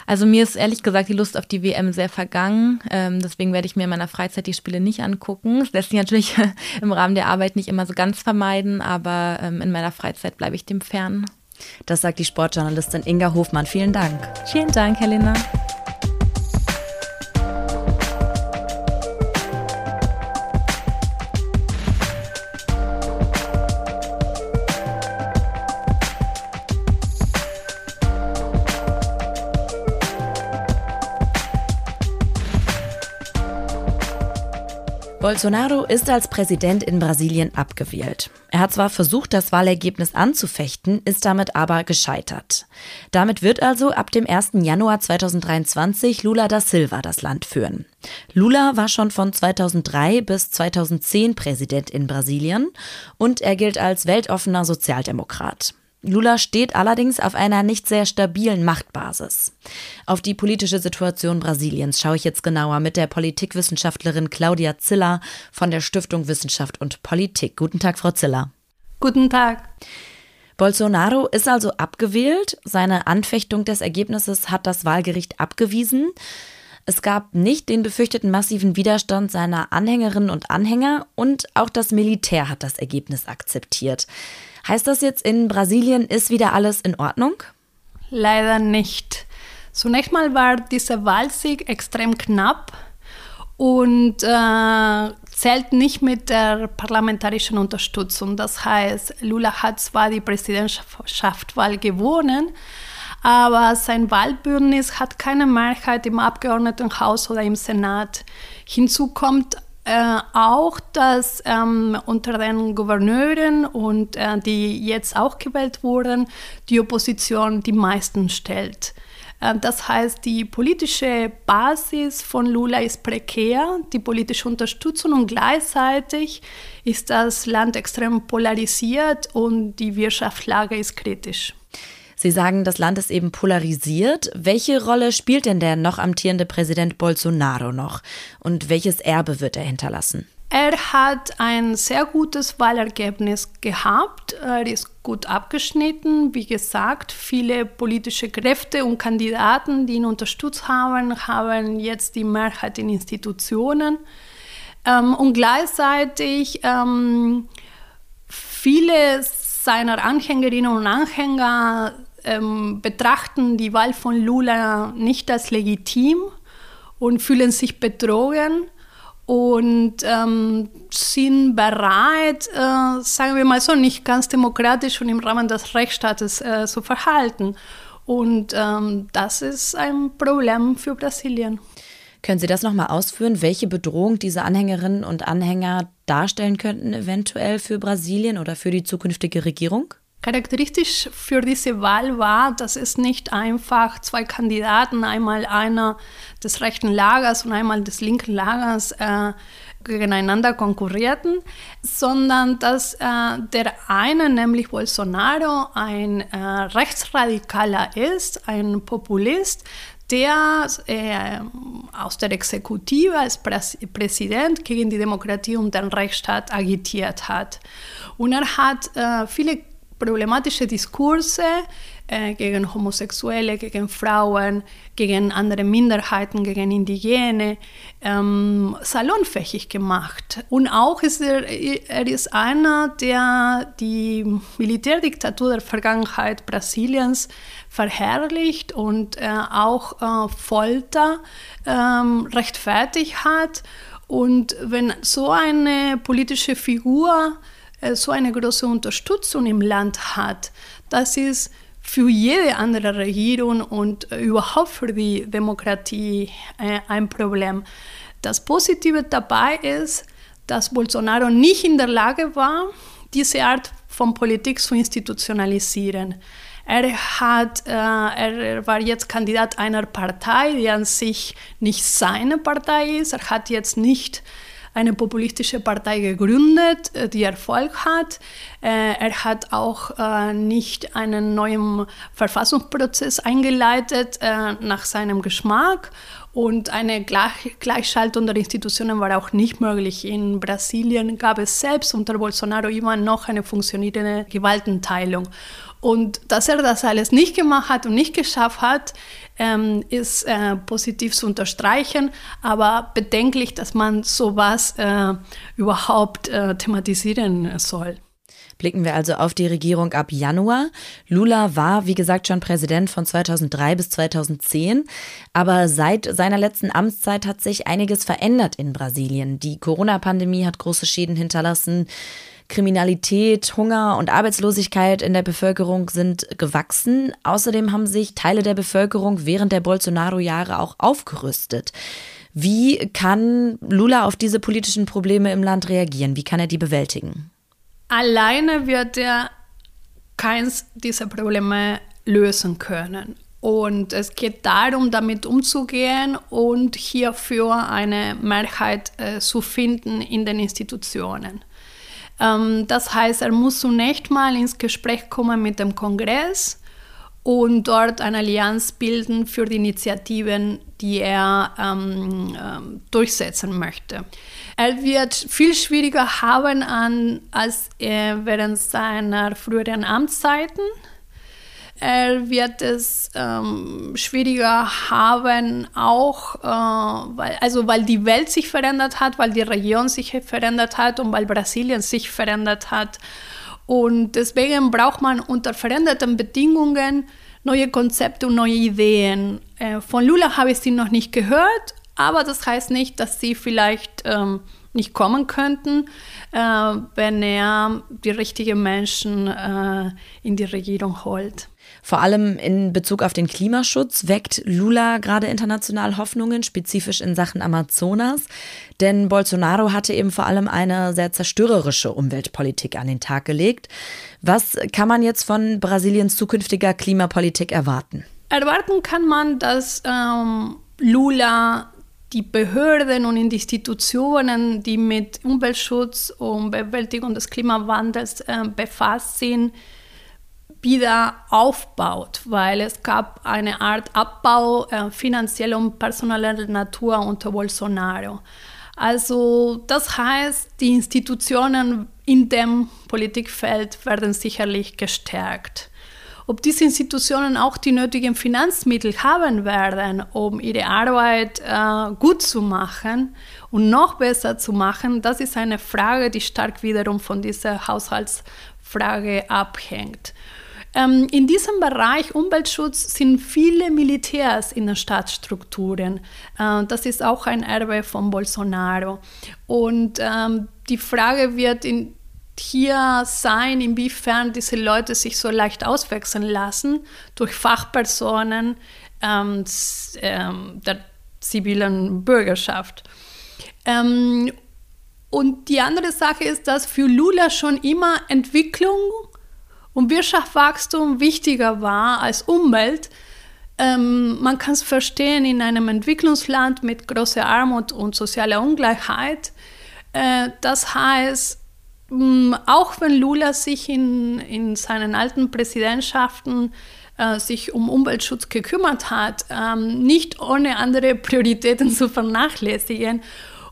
Also mir ist ehrlich gesagt die Lust auf die WM sehr vergangen. Ähm, deswegen werde ich mir in meiner Freizeit die Spiele nicht angucken. Das lässt sich natürlich im Rahmen der Arbeit nicht immer so ganz vermeiden, aber ähm, in meiner Freizeit bleibe ich dem fern. Das sagt die Sportjournalistin Inga Hofmann. Vielen Dank. Vielen Dank, Helena. Bolsonaro ist als Präsident in Brasilien abgewählt. Er hat zwar versucht, das Wahlergebnis anzufechten, ist damit aber gescheitert. Damit wird also ab dem 1. Januar 2023 Lula da Silva das Land führen. Lula war schon von 2003 bis 2010 Präsident in Brasilien und er gilt als weltoffener Sozialdemokrat. Lula steht allerdings auf einer nicht sehr stabilen Machtbasis. Auf die politische Situation Brasiliens schaue ich jetzt genauer mit der Politikwissenschaftlerin Claudia Ziller von der Stiftung Wissenschaft und Politik. Guten Tag, Frau Ziller. Guten Tag. Bolsonaro ist also abgewählt. Seine Anfechtung des Ergebnisses hat das Wahlgericht abgewiesen. Es gab nicht den befürchteten massiven Widerstand seiner Anhängerinnen und Anhänger und auch das Militär hat das Ergebnis akzeptiert. Heißt das jetzt, in Brasilien ist wieder alles in Ordnung? Leider nicht. Zunächst mal war dieser Wahlsieg extrem knapp und äh, zählt nicht mit der parlamentarischen Unterstützung. Das heißt, Lula hat zwar die Präsidentschaftswahl gewonnen, aber sein Wahlbündnis hat keine Mehrheit im Abgeordnetenhaus oder im Senat. Hinzu kommt äh, auch, dass ähm, unter den Gouverneuren und äh, die jetzt auch gewählt wurden, die Opposition die meisten stellt. Äh, das heißt, die politische Basis von Lula ist prekär, die politische Unterstützung und gleichzeitig ist das Land extrem polarisiert und die Wirtschaftslage ist kritisch. Sie sagen, das Land ist eben polarisiert. Welche Rolle spielt denn der noch amtierende Präsident Bolsonaro noch? Und welches Erbe wird er hinterlassen? Er hat ein sehr gutes Wahlergebnis gehabt. Er ist gut abgeschnitten. Wie gesagt, viele politische Kräfte und Kandidaten, die ihn unterstützt haben, haben jetzt die Mehrheit in Institutionen. Ähm, und gleichzeitig ähm, viele seiner Anhängerinnen und Anhänger ähm, betrachten die Wahl von Lula nicht als legitim und fühlen sich betrogen und ähm, sind bereit, äh, sagen wir mal so, nicht ganz demokratisch und im Rahmen des Rechtsstaates äh, zu verhalten. Und ähm, das ist ein Problem für Brasilien. Können Sie das nochmal ausführen, welche Bedrohung diese Anhängerinnen und Anhänger darstellen könnten, eventuell für Brasilien oder für die zukünftige Regierung? Charakteristisch für diese Wahl war, dass es nicht einfach zwei Kandidaten, einmal einer des rechten Lagers und einmal des linken Lagers, äh, gegeneinander konkurrierten, sondern dass äh, der eine, nämlich Bolsonaro, ein äh, Rechtsradikaler ist, ein Populist, der äh, aus der Exekutive als Präs Präsident gegen die Demokratie und den Rechtsstaat agitiert hat. Und er hat äh, viele problematische Diskurse äh, gegen Homosexuelle, gegen Frauen, gegen andere Minderheiten, gegen Indigene ähm, salonfähig gemacht. Und auch ist er, er ist einer, der die Militärdiktatur der Vergangenheit Brasiliens verherrlicht und äh, auch äh, Folter ähm, rechtfertigt hat. Und wenn so eine politische Figur so eine große Unterstützung im Land hat, das ist für jede andere Regierung und überhaupt für die Demokratie äh, ein Problem. Das Positive dabei ist, dass Bolsonaro nicht in der Lage war, diese Art von Politik zu institutionalisieren. Er, hat, äh, er war jetzt Kandidat einer Partei, die an sich nicht seine Partei ist. Er hat jetzt nicht eine populistische Partei gegründet, äh, die Erfolg hat. Äh, er hat auch äh, nicht einen neuen Verfassungsprozess eingeleitet nach seinem Geschmack und eine Gleichschaltung der Institutionen war auch nicht möglich. In Brasilien gab es selbst unter Bolsonaro immer noch eine funktionierende Gewaltenteilung. Und dass er das alles nicht gemacht hat und nicht geschafft hat, ähm, ist äh, positiv zu unterstreichen, aber bedenklich, dass man sowas äh, überhaupt äh, thematisieren soll. Blicken wir also auf die Regierung ab Januar. Lula war, wie gesagt, schon Präsident von 2003 bis 2010. Aber seit seiner letzten Amtszeit hat sich einiges verändert in Brasilien. Die Corona-Pandemie hat große Schäden hinterlassen. Kriminalität, Hunger und Arbeitslosigkeit in der Bevölkerung sind gewachsen. Außerdem haben sich Teile der Bevölkerung während der Bolsonaro-Jahre auch aufgerüstet. Wie kann Lula auf diese politischen Probleme im Land reagieren? Wie kann er die bewältigen? Alleine wird er keins dieser Probleme lösen können. Und es geht darum, damit umzugehen und hierfür eine Mehrheit äh, zu finden in den Institutionen. Ähm, das heißt, er muss zunächst mal ins Gespräch kommen mit dem Kongress und dort eine Allianz bilden für die Initiativen, die er ähm, ähm, durchsetzen möchte. Er wird viel schwieriger haben an, als während seiner früheren Amtszeiten. Er wird es ähm, schwieriger haben, auch äh, weil, also weil die Welt sich verändert hat, weil die Region sich verändert hat und weil Brasilien sich verändert hat. Und deswegen braucht man unter veränderten Bedingungen neue Konzepte und neue Ideen. Äh, von Lula habe ich sie noch nicht gehört, aber das heißt nicht, dass sie vielleicht ähm, nicht kommen könnten, äh, wenn er die richtigen Menschen äh, in die Regierung holt. Vor allem in Bezug auf den Klimaschutz weckt Lula gerade international Hoffnungen, spezifisch in Sachen Amazonas. Denn Bolsonaro hatte eben vor allem eine sehr zerstörerische Umweltpolitik an den Tag gelegt. Was kann man jetzt von Brasiliens zukünftiger Klimapolitik erwarten? Erwarten kann man, dass ähm, Lula die Behörden und Institutionen, die mit Umweltschutz und Bewältigung des Klimawandels äh, befasst sind, wieder aufbaut, weil es gab eine Art Abbau äh, finanzieller und personeller Natur unter Bolsonaro. Also das heißt, die Institutionen in dem Politikfeld werden sicherlich gestärkt. Ob diese Institutionen auch die nötigen Finanzmittel haben werden, um ihre Arbeit äh, gut zu machen und noch besser zu machen, das ist eine Frage, die stark wiederum von dieser Haushaltsfrage abhängt. Ähm, in diesem Bereich Umweltschutz sind viele Militärs in den Staatsstrukturen. Äh, das ist auch ein Erbe von Bolsonaro. Und ähm, die Frage wird in, hier sein, inwiefern diese Leute sich so leicht auswechseln lassen durch Fachpersonen ähm, ähm der zivilen Bürgerschaft. Ähm, und die andere Sache ist, dass für Lula schon immer Entwicklung und Wirtschaftswachstum wichtiger war als Umwelt. Ähm, man kann es verstehen in einem Entwicklungsland mit großer Armut und sozialer Ungleichheit. Äh, das heißt, mh, auch wenn Lula sich in, in seinen alten Präsidentschaften äh, sich um Umweltschutz gekümmert hat, ähm, nicht ohne andere Prioritäten zu vernachlässigen.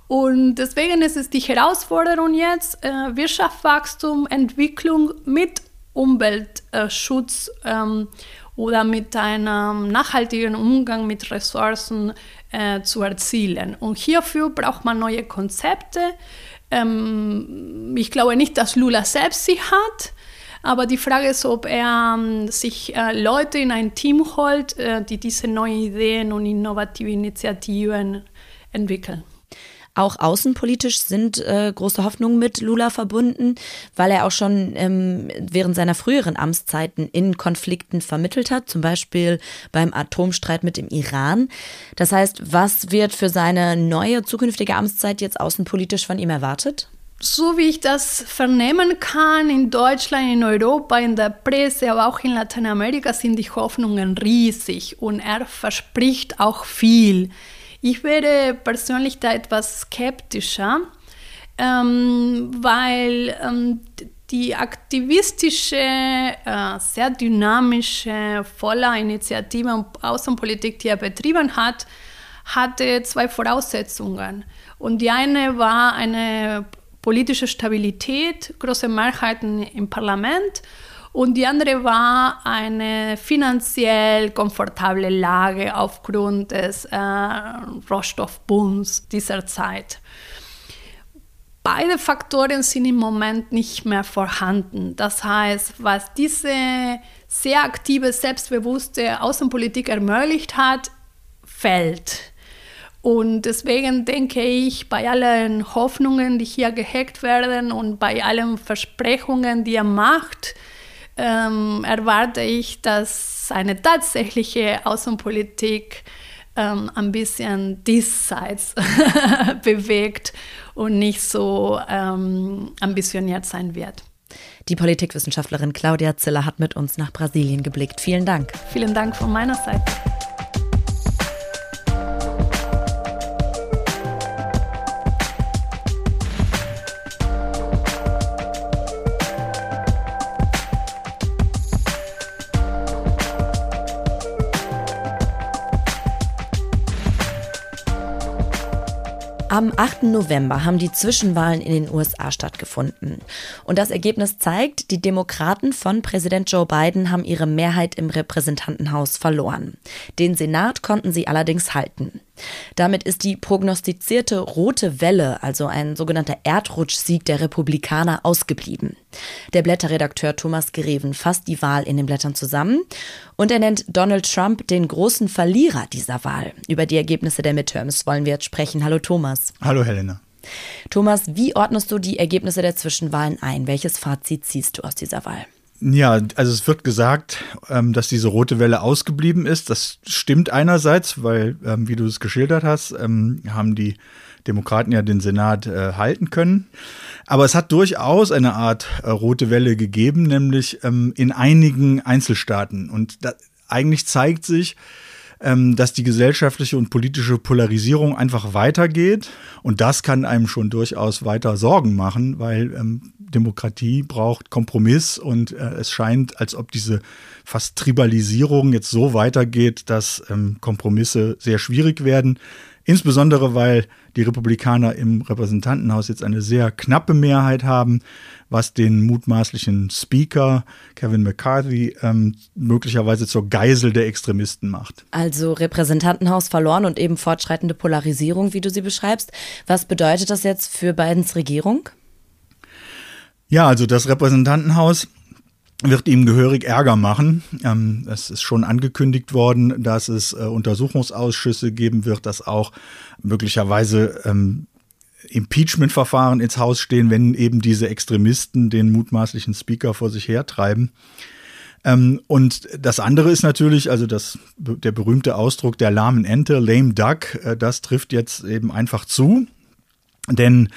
Und deswegen ist es die Herausforderung jetzt, äh, Wirtschaftswachstum, Entwicklung mit Umweltschutz ähm, oder mit einem nachhaltigen Umgang mit Ressourcen äh, zu erzielen. Und hierfür braucht man neue Konzepte. Ähm, ich glaube nicht, dass Lula selbst sie hat, aber die Frage ist, ob er ähm, sich äh, Leute in ein Team holt, äh, die diese neuen Ideen und innovative Initiativen entwickeln. Auch außenpolitisch sind äh, große Hoffnungen mit Lula verbunden, weil er auch schon ähm, während seiner früheren Amtszeiten in Konflikten vermittelt hat, zum Beispiel beim Atomstreit mit dem Iran. Das heißt, was wird für seine neue zukünftige Amtszeit jetzt außenpolitisch von ihm erwartet? so wie ich das vernehmen kann, in Deutschland, in Europa, in der Presse, aber auch in Lateinamerika sind die Hoffnungen riesig und er verspricht auch viel. Ich wäre persönlich da etwas skeptischer, ähm, weil ähm, die aktivistische, äh, sehr dynamische, voller Initiative und Außenpolitik, die er betrieben hat, hatte zwei Voraussetzungen. Und die eine war eine politische Stabilität, große Mehrheiten im Parlament und die andere war eine finanziell komfortable Lage aufgrund des äh, Rohstoffbooms dieser Zeit. Beide Faktoren sind im Moment nicht mehr vorhanden. Das heißt, was diese sehr aktive, selbstbewusste Außenpolitik ermöglicht hat, fällt. Und deswegen denke ich, bei allen Hoffnungen, die hier gehackt werden und bei allen Versprechungen, die er macht, ähm, erwarte ich, dass seine tatsächliche Außenpolitik ähm, ein bisschen diesseits bewegt und nicht so ähm, ambitioniert sein wird. Die Politikwissenschaftlerin Claudia Ziller hat mit uns nach Brasilien geblickt. Vielen Dank. Vielen Dank von meiner Seite. Am 8. November haben die Zwischenwahlen in den USA stattgefunden. Und das Ergebnis zeigt, die Demokraten von Präsident Joe Biden haben ihre Mehrheit im Repräsentantenhaus verloren. Den Senat konnten sie allerdings halten. Damit ist die prognostizierte rote Welle, also ein sogenannter Erdrutschsieg der Republikaner, ausgeblieben. Der Blätterredakteur Thomas Gereven fasst die Wahl in den Blättern zusammen und er nennt Donald Trump den großen Verlierer dieser Wahl. Über die Ergebnisse der Midterms wollen wir jetzt sprechen. Hallo Thomas. Hallo Helena. Thomas, wie ordnest du die Ergebnisse der Zwischenwahlen ein? Welches Fazit ziehst du aus dieser Wahl? Ja, also es wird gesagt, ähm, dass diese rote Welle ausgeblieben ist. Das stimmt einerseits, weil, ähm, wie du es geschildert hast, ähm, haben die Demokraten ja den Senat äh, halten können. Aber es hat durchaus eine Art äh, rote Welle gegeben, nämlich in einigen Einzelstaaten. Und da, eigentlich zeigt sich, ähm, dass die gesellschaftliche und politische Polarisierung einfach weitergeht. Und das kann einem schon durchaus weiter Sorgen machen, weil ähm, Demokratie braucht Kompromiss und äh, es scheint, als ob diese fast Tribalisierung jetzt so weitergeht, dass ähm, Kompromisse sehr schwierig werden. Insbesondere weil die Republikaner im Repräsentantenhaus jetzt eine sehr knappe Mehrheit haben, was den mutmaßlichen Speaker Kevin McCarthy ähm, möglicherweise zur Geisel der Extremisten macht. Also Repräsentantenhaus verloren und eben fortschreitende Polarisierung, wie du sie beschreibst. Was bedeutet das jetzt für Bidens Regierung? Ja, also das Repräsentantenhaus wird ihm gehörig Ärger machen. Ähm, es ist schon angekündigt worden, dass es äh, Untersuchungsausschüsse geben wird, dass auch möglicherweise ähm, Impeachment-Verfahren ins Haus stehen, wenn eben diese Extremisten den mutmaßlichen Speaker vor sich hertreiben. Ähm, und das andere ist natürlich, also das, der berühmte Ausdruck der lahmen Ente, lame duck, äh, das trifft jetzt eben einfach zu. Denn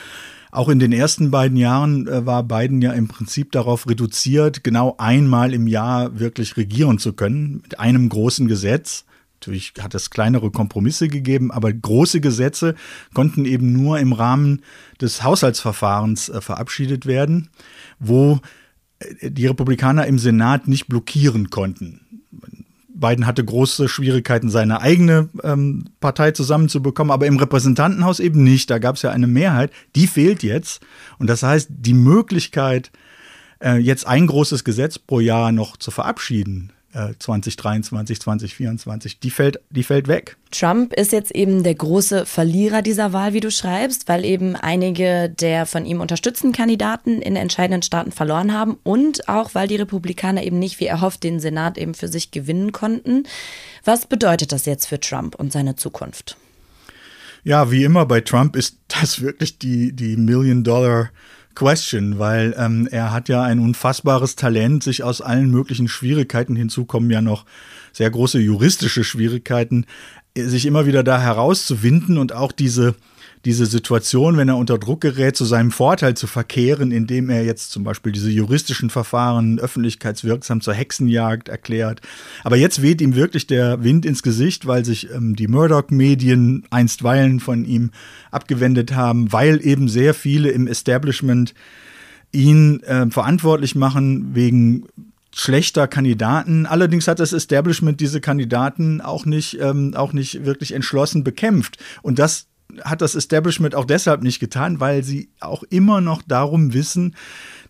auch in den ersten beiden Jahren äh, war Biden ja im Prinzip darauf reduziert, genau einmal im Jahr wirklich regieren zu können, mit einem großen Gesetz. Natürlich hat es kleinere Kompromisse gegeben, aber große Gesetze konnten eben nur im Rahmen des Haushaltsverfahrens äh, verabschiedet werden, wo äh, die Republikaner im Senat nicht blockieren konnten. Biden hatte große Schwierigkeiten, seine eigene ähm, Partei zusammenzubekommen, aber im Repräsentantenhaus eben nicht. Da gab es ja eine Mehrheit, die fehlt jetzt. Und das heißt, die Möglichkeit, äh, jetzt ein großes Gesetz pro Jahr noch zu verabschieden, 2023, 2024, die fällt, die fällt weg. Trump ist jetzt eben der große Verlierer dieser Wahl, wie du schreibst, weil eben einige der von ihm unterstützten Kandidaten in entscheidenden Staaten verloren haben und auch weil die Republikaner eben nicht, wie erhofft, den Senat eben für sich gewinnen konnten. Was bedeutet das jetzt für Trump und seine Zukunft? Ja, wie immer bei Trump ist das wirklich die, die Million-Dollar- Question, weil ähm, er hat ja ein unfassbares Talent, sich aus allen möglichen Schwierigkeiten, hinzu kommen ja noch sehr große juristische Schwierigkeiten, sich immer wieder da herauszuwinden und auch diese diese Situation, wenn er unter Druck gerät, zu seinem Vorteil zu verkehren, indem er jetzt zum Beispiel diese juristischen Verfahren öffentlichkeitswirksam zur Hexenjagd erklärt. Aber jetzt weht ihm wirklich der Wind ins Gesicht, weil sich ähm, die Murdoch-Medien einstweilen von ihm abgewendet haben, weil eben sehr viele im Establishment ihn äh, verantwortlich machen wegen schlechter Kandidaten. Allerdings hat das Establishment diese Kandidaten auch nicht, ähm, auch nicht wirklich entschlossen bekämpft. Und das hat das Establishment auch deshalb nicht getan, weil sie auch immer noch darum wissen,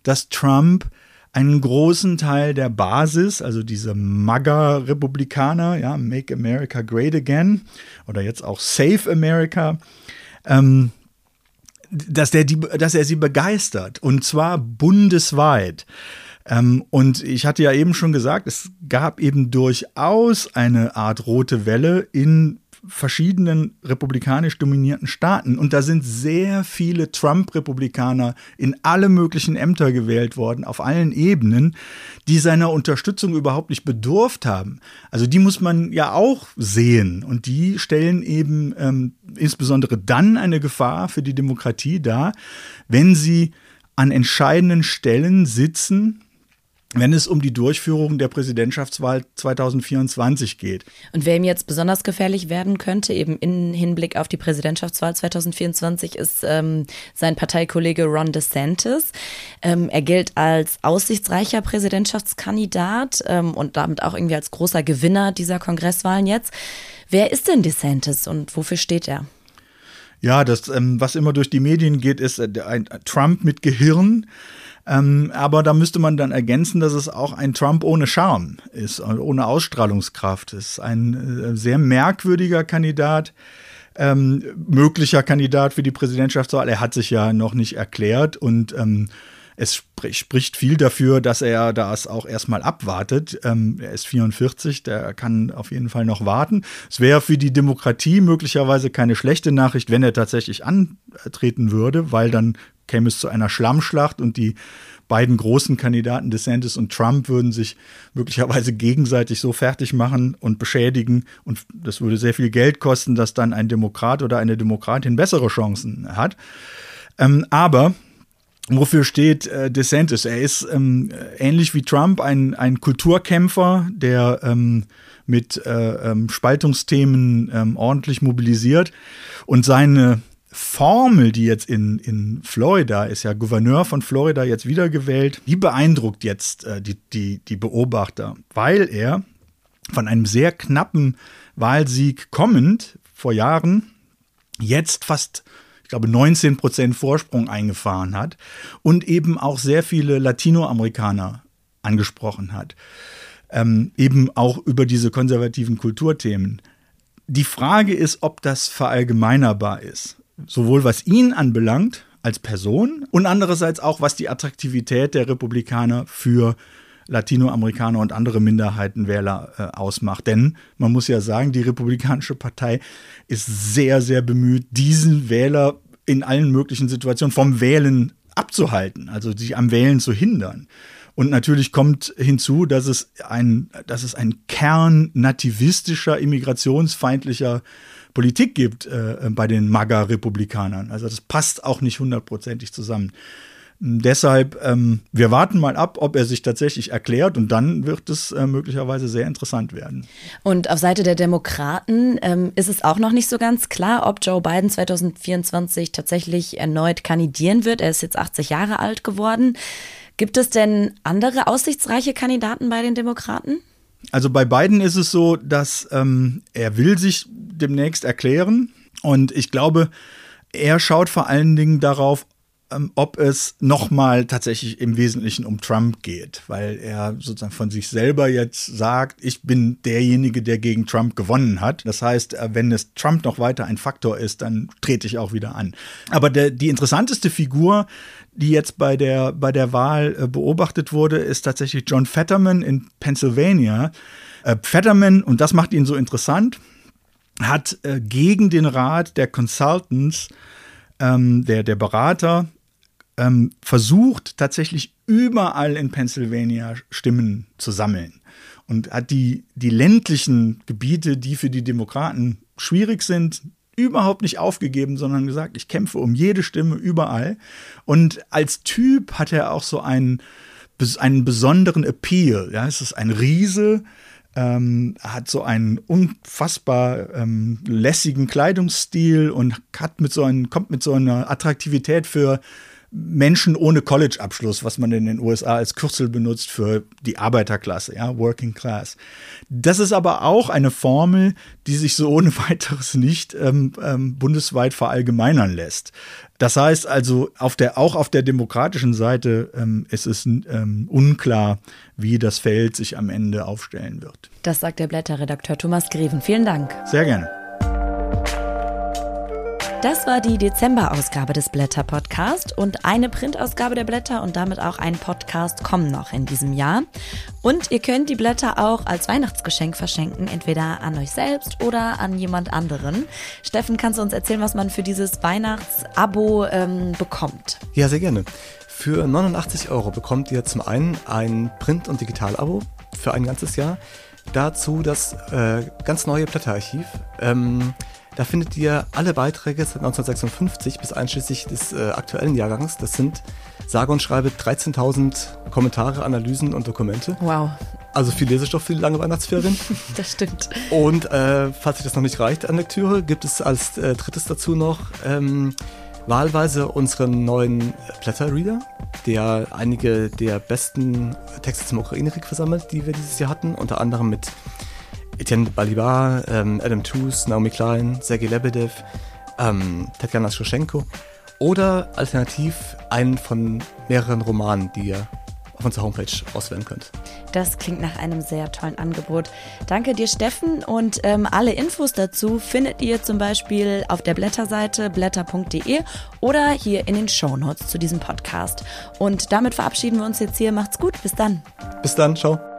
dass Trump einen großen Teil der Basis, also diese MAGA-Republikaner, ja, Make America Great Again oder jetzt auch Save America, ähm, dass, der die, dass er sie begeistert und zwar bundesweit. Ähm, und ich hatte ja eben schon gesagt, es gab eben durchaus eine Art rote Welle in verschiedenen republikanisch dominierten Staaten. Und da sind sehr viele Trump-Republikaner in alle möglichen Ämter gewählt worden, auf allen Ebenen, die seiner Unterstützung überhaupt nicht bedurft haben. Also die muss man ja auch sehen. Und die stellen eben ähm, insbesondere dann eine Gefahr für die Demokratie dar, wenn sie an entscheidenden Stellen sitzen, wenn es um die Durchführung der Präsidentschaftswahl 2024 geht. Und wer ihm jetzt besonders gefährlich werden könnte, eben im Hinblick auf die Präsidentschaftswahl 2024, ist ähm, sein Parteikollege Ron DeSantis. Ähm, er gilt als aussichtsreicher Präsidentschaftskandidat ähm, und damit auch irgendwie als großer Gewinner dieser Kongresswahlen jetzt. Wer ist denn DeSantis und wofür steht er? Ja, das, ähm, was immer durch die Medien geht, ist äh, ein Trump mit Gehirn. Ähm, aber da müsste man dann ergänzen, dass es auch ein Trump ohne Charme ist, ohne Ausstrahlungskraft. Es ist ein äh, sehr merkwürdiger Kandidat. Ähm, möglicher Kandidat für die Präsidentschaftswahl. Er hat sich ja noch nicht erklärt und ähm, es sp spricht viel dafür, dass er das auch erstmal abwartet. Ähm, er ist 44, der kann auf jeden Fall noch warten. Es wäre für die Demokratie möglicherweise keine schlechte Nachricht, wenn er tatsächlich antreten würde, weil dann käme es zu einer Schlammschlacht und die beiden großen Kandidaten DeSantis und Trump würden sich möglicherweise gegenseitig so fertig machen und beschädigen und das würde sehr viel Geld kosten, dass dann ein Demokrat oder eine Demokratin bessere Chancen hat. Ähm, aber Wofür steht äh, DeSantis? Er ist ähm, ähnlich wie Trump ein, ein Kulturkämpfer, der ähm, mit äh, ähm, Spaltungsthemen ähm, ordentlich mobilisiert. Und seine Formel, die jetzt in, in Florida ist, ja Gouverneur von Florida jetzt wiedergewählt, die beeindruckt jetzt äh, die, die, die Beobachter, weil er von einem sehr knappen Wahlsieg kommend vor Jahren jetzt fast ich glaube, 19 Prozent Vorsprung eingefahren hat und eben auch sehr viele Latinoamerikaner angesprochen hat. Ähm, eben auch über diese konservativen Kulturthemen. Die Frage ist, ob das verallgemeinerbar ist sowohl was ihn anbelangt als Person und andererseits auch was die Attraktivität der Republikaner für Latinoamerikaner und andere Minderheitenwähler äh, ausmacht. Denn man muss ja sagen, die Republikanische Partei ist sehr, sehr bemüht, diesen Wähler in allen möglichen Situationen vom Wählen abzuhalten, also sich am Wählen zu hindern. Und natürlich kommt hinzu, dass es ein, dass es ein Kern nativistischer, immigrationsfeindlicher Politik gibt äh, bei den MAGA-Republikanern. Also das passt auch nicht hundertprozentig zusammen. Deshalb, ähm, wir warten mal ab, ob er sich tatsächlich erklärt und dann wird es äh, möglicherweise sehr interessant werden. Und auf Seite der Demokraten ähm, ist es auch noch nicht so ganz klar, ob Joe Biden 2024 tatsächlich erneut kandidieren wird. Er ist jetzt 80 Jahre alt geworden. Gibt es denn andere aussichtsreiche Kandidaten bei den Demokraten? Also bei Biden ist es so, dass ähm, er will sich demnächst erklären. Und ich glaube, er schaut vor allen Dingen darauf, ob es nochmal tatsächlich im Wesentlichen um Trump geht, weil er sozusagen von sich selber jetzt sagt, ich bin derjenige, der gegen Trump gewonnen hat. Das heißt, äh, wenn es Trump noch weiter ein Faktor ist, dann trete ich auch wieder an. Aber der, die interessanteste Figur, die jetzt bei der, bei der Wahl äh, beobachtet wurde, ist tatsächlich John Fetterman in Pennsylvania. Äh, Fetterman, und das macht ihn so interessant, hat gegen den Rat der Consultants, ähm, der, der Berater, ähm, versucht tatsächlich überall in Pennsylvania Stimmen zu sammeln und hat die, die ländlichen Gebiete, die für die Demokraten schwierig sind, überhaupt nicht aufgegeben, sondern gesagt, ich kämpfe um jede Stimme überall. Und als Typ hat er auch so einen, einen besonderen Appeal. Ja, es ist ein Riese, ähm, hat so einen unfassbar ähm, lässigen Kleidungsstil und hat mit so einen, kommt mit so einer Attraktivität für Menschen ohne College-Abschluss, was man in den USA als Kürzel benutzt für die Arbeiterklasse, ja, Working Class. Das ist aber auch eine Formel, die sich so ohne weiteres nicht ähm, ähm, bundesweit verallgemeinern lässt. Das heißt also, auf der, auch auf der demokratischen Seite ähm, ist es ähm, unklar, wie das Feld sich am Ende aufstellen wird. Das sagt der Blätterredakteur Thomas Greven. Vielen Dank. Sehr gerne. Das war die Dezember-Ausgabe des Blätter-Podcast und eine Printausgabe der Blätter und damit auch ein Podcast kommen noch in diesem Jahr. Und ihr könnt die Blätter auch als Weihnachtsgeschenk verschenken, entweder an euch selbst oder an jemand anderen. Steffen, kannst du uns erzählen, was man für dieses Weihnachtsabo ähm, bekommt? Ja, sehr gerne. Für 89 Euro bekommt ihr zum einen ein Print- und Digital-Abo für ein ganzes Jahr. Dazu das äh, ganz neue Blätterarchiv. Ähm, da findet ihr alle Beiträge seit 1956 bis einschließlich des äh, aktuellen Jahrgangs. Das sind sage und schreibe 13.000 Kommentare, Analysen und Dokumente. Wow. Also viel Lesestoff für die lange Weihnachtsferien. das stimmt. Und äh, falls euch das noch nicht reicht an Lektüre, gibt es als äh, drittes dazu noch ähm, wahlweise unseren neuen Blätterreader, der einige der besten Texte zum Ukraine-Krieg versammelt, die wir dieses Jahr hatten, unter anderem mit Etienne Balibar, ähm, Adam Tooze, Naomi Klein, Sergei Lebedev, ähm, Tatjana Schoschenko oder alternativ einen von mehreren Romanen, die ihr auf unserer Homepage auswählen könnt. Das klingt nach einem sehr tollen Angebot. Danke dir, Steffen. Und ähm, alle Infos dazu findet ihr zum Beispiel auf der Blätterseite blätter.de oder hier in den Shownotes zu diesem Podcast. Und damit verabschieden wir uns jetzt hier. Macht's gut. Bis dann. Bis dann. Ciao.